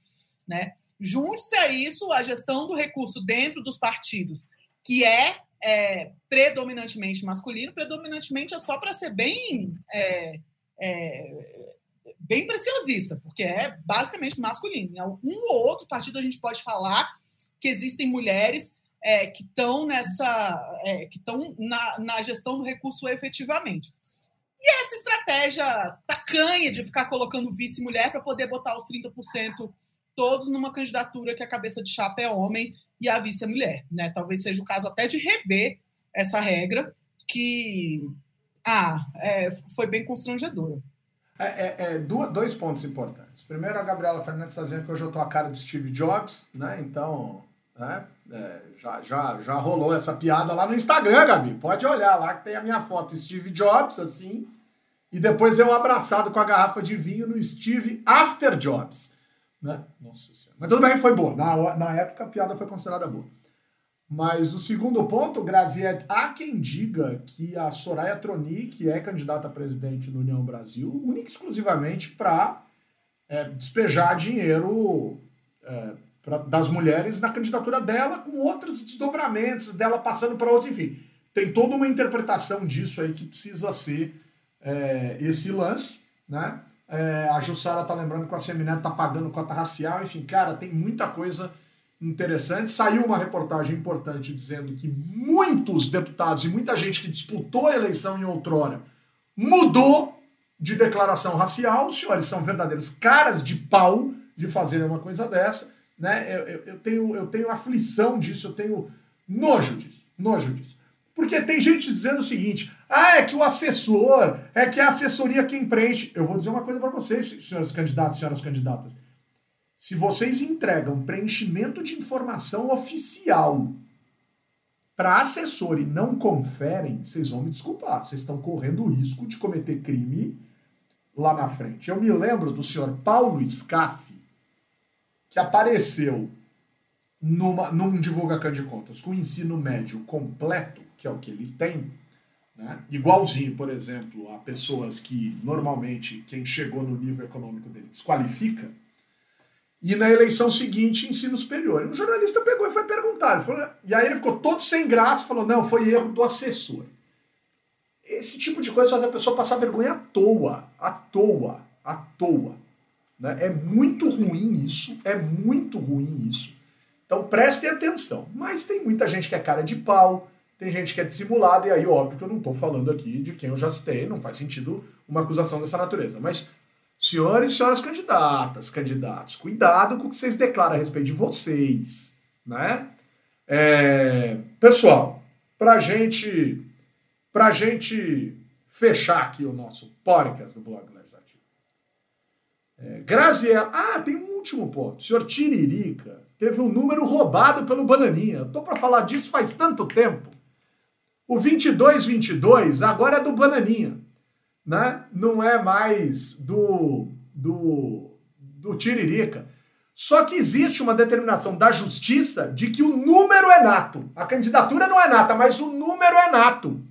Né? Junte-se a isso a gestão do recurso dentro dos partidos, que é, é predominantemente masculino, predominantemente é só para ser bem. É, é, bem preciosista, porque é basicamente masculino. Em um ou outro partido a gente pode falar que existem mulheres é, que estão nessa, é, que estão na, na gestão do recurso efetivamente. E essa estratégia tacanha de ficar colocando vice-mulher para poder botar os 30% todos numa candidatura que a cabeça de chapa é homem e a vice é mulher. Né? Talvez seja o caso até de rever essa regra, que ah, é, foi bem constrangedora. É, é, é, dois pontos importantes. Primeiro, a Gabriela Fernandes está dizendo que hoje eu estou a cara do Steve Jobs, né? Então, né? É, já, já, já rolou essa piada lá no Instagram, Gabi. Pode olhar lá que tem a minha foto Steve Jobs, assim, e depois eu abraçado com a garrafa de vinho no Steve After Jobs. Né? Nossa Senhora. Mas tudo bem, foi boa. Na, na época a piada foi considerada boa. Mas o segundo ponto, Grazi, há quem diga que a Soraya Troni, que é candidata a presidente do União Brasil, única exclusivamente para é, despejar dinheiro é, pra, das mulheres na candidatura dela, com outros desdobramentos dela passando para outros, enfim. Tem toda uma interpretação disso aí que precisa ser é, esse lance, né? É, a Jussara tá lembrando que a Semineto tá pagando cota racial, enfim, cara, tem muita coisa interessante. Saiu uma reportagem importante dizendo que muitos deputados e muita gente que disputou a eleição em outrora mudou de declaração racial. Os senhores são verdadeiros caras de pau de fazer uma coisa dessa. Né? Eu, eu, eu, tenho, eu tenho aflição disso, eu tenho nojo disso. Nojo disso. Porque tem gente dizendo o seguinte: ah, é que o assessor, é que a assessoria quem preenche. Eu vou dizer uma coisa para vocês, senhores candidatos, senhoras candidatas. Se vocês entregam preenchimento de informação oficial para assessor e não conferem, vocês vão me desculpar. Vocês estão correndo o risco de cometer crime lá na frente. Eu me lembro do senhor Paulo Scaff, que apareceu numa, num divulgação de contas com ensino médio completo, que é o que ele tem, né? igualzinho, por exemplo, a pessoas que normalmente quem chegou no nível econômico dele desqualifica e na eleição seguinte, ensino superior. E o jornalista pegou e foi perguntar. Falou, e aí ele ficou todo sem graça falou: não, foi erro do assessor. Esse tipo de coisa faz a pessoa passar vergonha à toa. À toa. À toa. Né? É muito ruim isso. É muito ruim isso. Então prestem atenção. Mas tem muita gente que é cara de pau, tem gente que é dissimulada, e aí, óbvio que eu não estou falando aqui de quem eu já citei, não faz sentido uma acusação dessa natureza. Mas Senhores e senhoras candidatas, candidatos, cuidado com o que vocês declaram a respeito de vocês, né? É, pessoal, para gente, a gente fechar aqui o nosso podcast do Blog Legislativo. É, Graziela, ah, tem um último ponto. O senhor Tiririca teve um número roubado pelo Bananinha. Estou para falar disso faz tanto tempo. O 2222 agora é do Bananinha né? não é mais do, do, do Tiririca. Só que existe uma determinação da justiça de que o número é nato. A candidatura não é nata, mas o número é nato.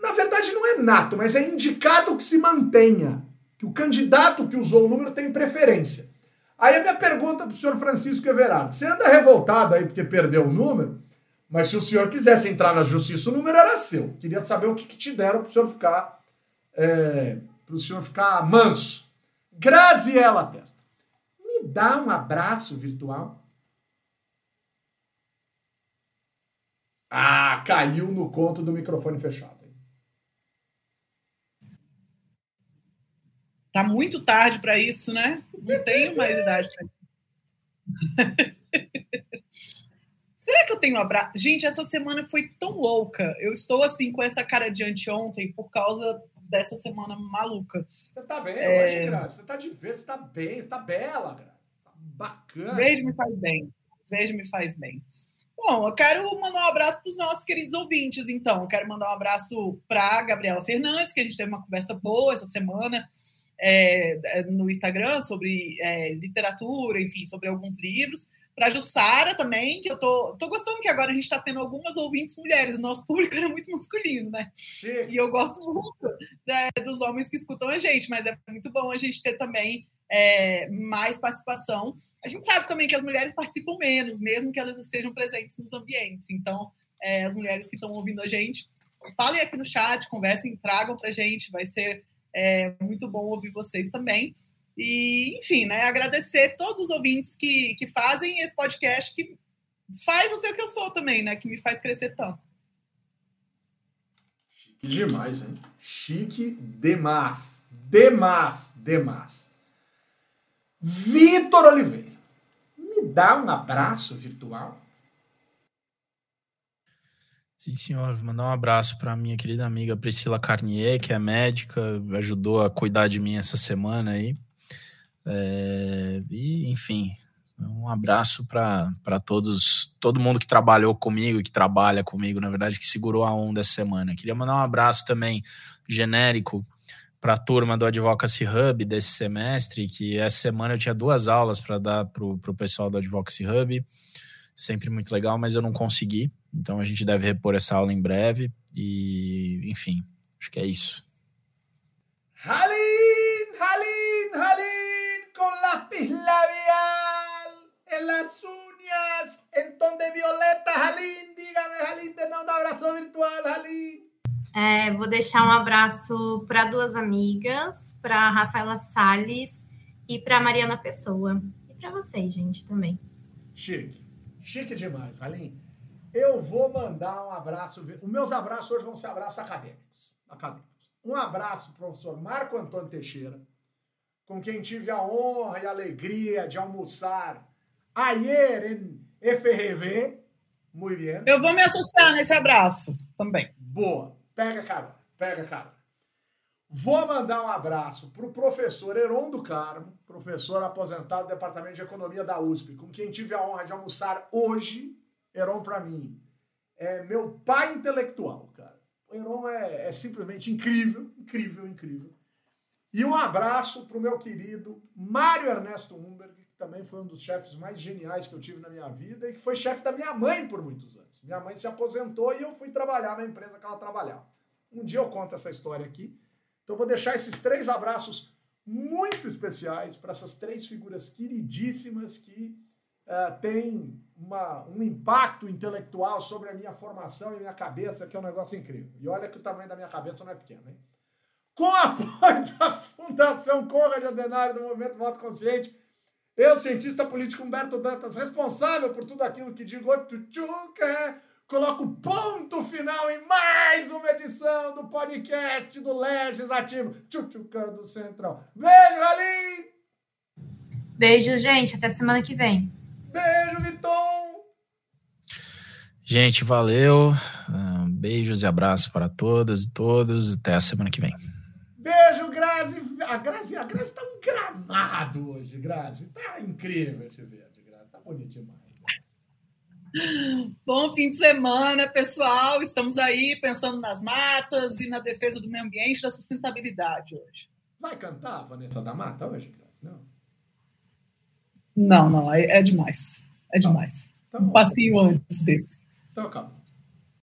Na verdade, não é nato, mas é indicado que se mantenha. Que o candidato que usou o número tem preferência. Aí a minha pergunta para o senhor Francisco Everardo: você anda revoltado aí porque perdeu o número? Mas se o senhor quisesse entrar na justiça, o número era seu. Queria saber o que, que te deram para o senhor ficar é, para o senhor ficar manso. Graziela Testa, me dá um abraço virtual. Ah, caiu no conto do microfone fechado. Tá muito tarde para isso, né? Não tenho mais idade para isso. Será que eu tenho um abraço? Gente, essa semana foi tão louca. Eu estou assim com essa cara de anteontem por causa dessa semana maluca. Você tá bem, é... hoje, Graça. Você tá de verde, você tá bem, você tá bela, Graça. Tá bacana. Verde me faz bem. Verde me faz bem. Bom, eu quero mandar um abraço para os nossos queridos ouvintes, então. Eu quero mandar um abraço para Gabriela Fernandes, que a gente teve uma conversa boa essa semana é, no Instagram sobre é, literatura, enfim, sobre alguns livros. Para a Jussara também, que eu tô, tô gostando que agora a gente está tendo algumas ouvintes mulheres. Nosso público era muito masculino, né? Sim. E eu gosto muito né, dos homens que escutam a gente, mas é muito bom a gente ter também é, mais participação. A gente sabe também que as mulheres participam menos, mesmo que elas estejam presentes nos ambientes. Então, é, as mulheres que estão ouvindo a gente, falem aqui no chat, conversem, tragam para a gente. Vai ser é muito bom ouvir vocês também. E, enfim, né, agradecer todos os ouvintes que, que fazem esse podcast, que faz não sei o que eu sou também, né? Que me faz crescer tanto. Chique demais, hein? Chique demais. Demais, demais. Vitor Oliveira, me dá um abraço virtual? Sim, senhor. Mandar um abraço para minha querida amiga Priscila Carnier, que é médica, ajudou a cuidar de mim essa semana aí. É, e, enfim, um abraço para todos, todo mundo que trabalhou comigo que trabalha comigo, na verdade, que segurou a onda essa semana. Queria mandar um abraço também genérico para a turma do Advocacy Hub desse semestre, que essa semana eu tinha duas aulas para dar para o pessoal do Advocacy Hub sempre muito legal, mas eu não consegui. Então a gente deve repor essa aula em breve. E, enfim, acho que é isso. Halin, Halin, Halin, com lápis labial en las uñas, en ton de violeta, Halin, dígame, Halin, de não um abraço virtual, Halin. É, vou deixar um abraço para duas amigas, para Rafaela Sales e para Mariana Pessoa. E para vocês, gente, também. Chique. Chique demais, Valim. Eu vou mandar um abraço. Os meus abraços hoje vão ser abraços acadêmicos. acadêmicos. Um abraço, professor Marco Antônio Teixeira, com quem tive a honra e a alegria de almoçar ayer em FRV. Muito bem. Eu vou me associar nesse abraço também. Boa. Pega, cara. Pega, cara. Vou mandar um abraço para o professor Heron do Carmo, professor aposentado do Departamento de Economia da USP, com quem tive a honra de almoçar hoje. Heron, para mim, é meu pai intelectual, cara. O Heron é, é simplesmente incrível, incrível, incrível. E um abraço para o meu querido Mário Ernesto Humberg, que também foi um dos chefes mais geniais que eu tive na minha vida e que foi chefe da minha mãe por muitos anos. Minha mãe se aposentou e eu fui trabalhar na empresa que ela trabalhava. Um dia eu conto essa história aqui. Então, vou deixar esses três abraços muito especiais para essas três figuras queridíssimas que uh, têm uma, um impacto intelectual sobre a minha formação e minha cabeça, que é um negócio incrível. E olha que o tamanho da minha cabeça não é pequeno, hein? Com apoio da Fundação Conrad Adenário do Movimento Voto Consciente, eu, cientista político Humberto Dantas, responsável por tudo aquilo que digo, tchuca, coloco ponto final em mais uma edição do podcast do Legislativo Tchutchucando Central. Beijo, Ralim! Beijo, gente. Até semana que vem. Beijo, Viton! Gente, valeu. Um, beijos e abraços para todas e todos. Até a semana que vem. Beijo, Grazi. A Grazi, a Grazi tá um gramado hoje, Grazi. Tá incrível esse verde, Grazi. Tá bonito demais. Bom fim de semana, pessoal. Estamos aí pensando nas matas e na defesa do meio ambiente, da sustentabilidade hoje. Vai cantar, Vanessa da Mata, hoje, Não? Não, não, é, é demais. É demais. Tá, tá um passinho antes desse. Então, calma.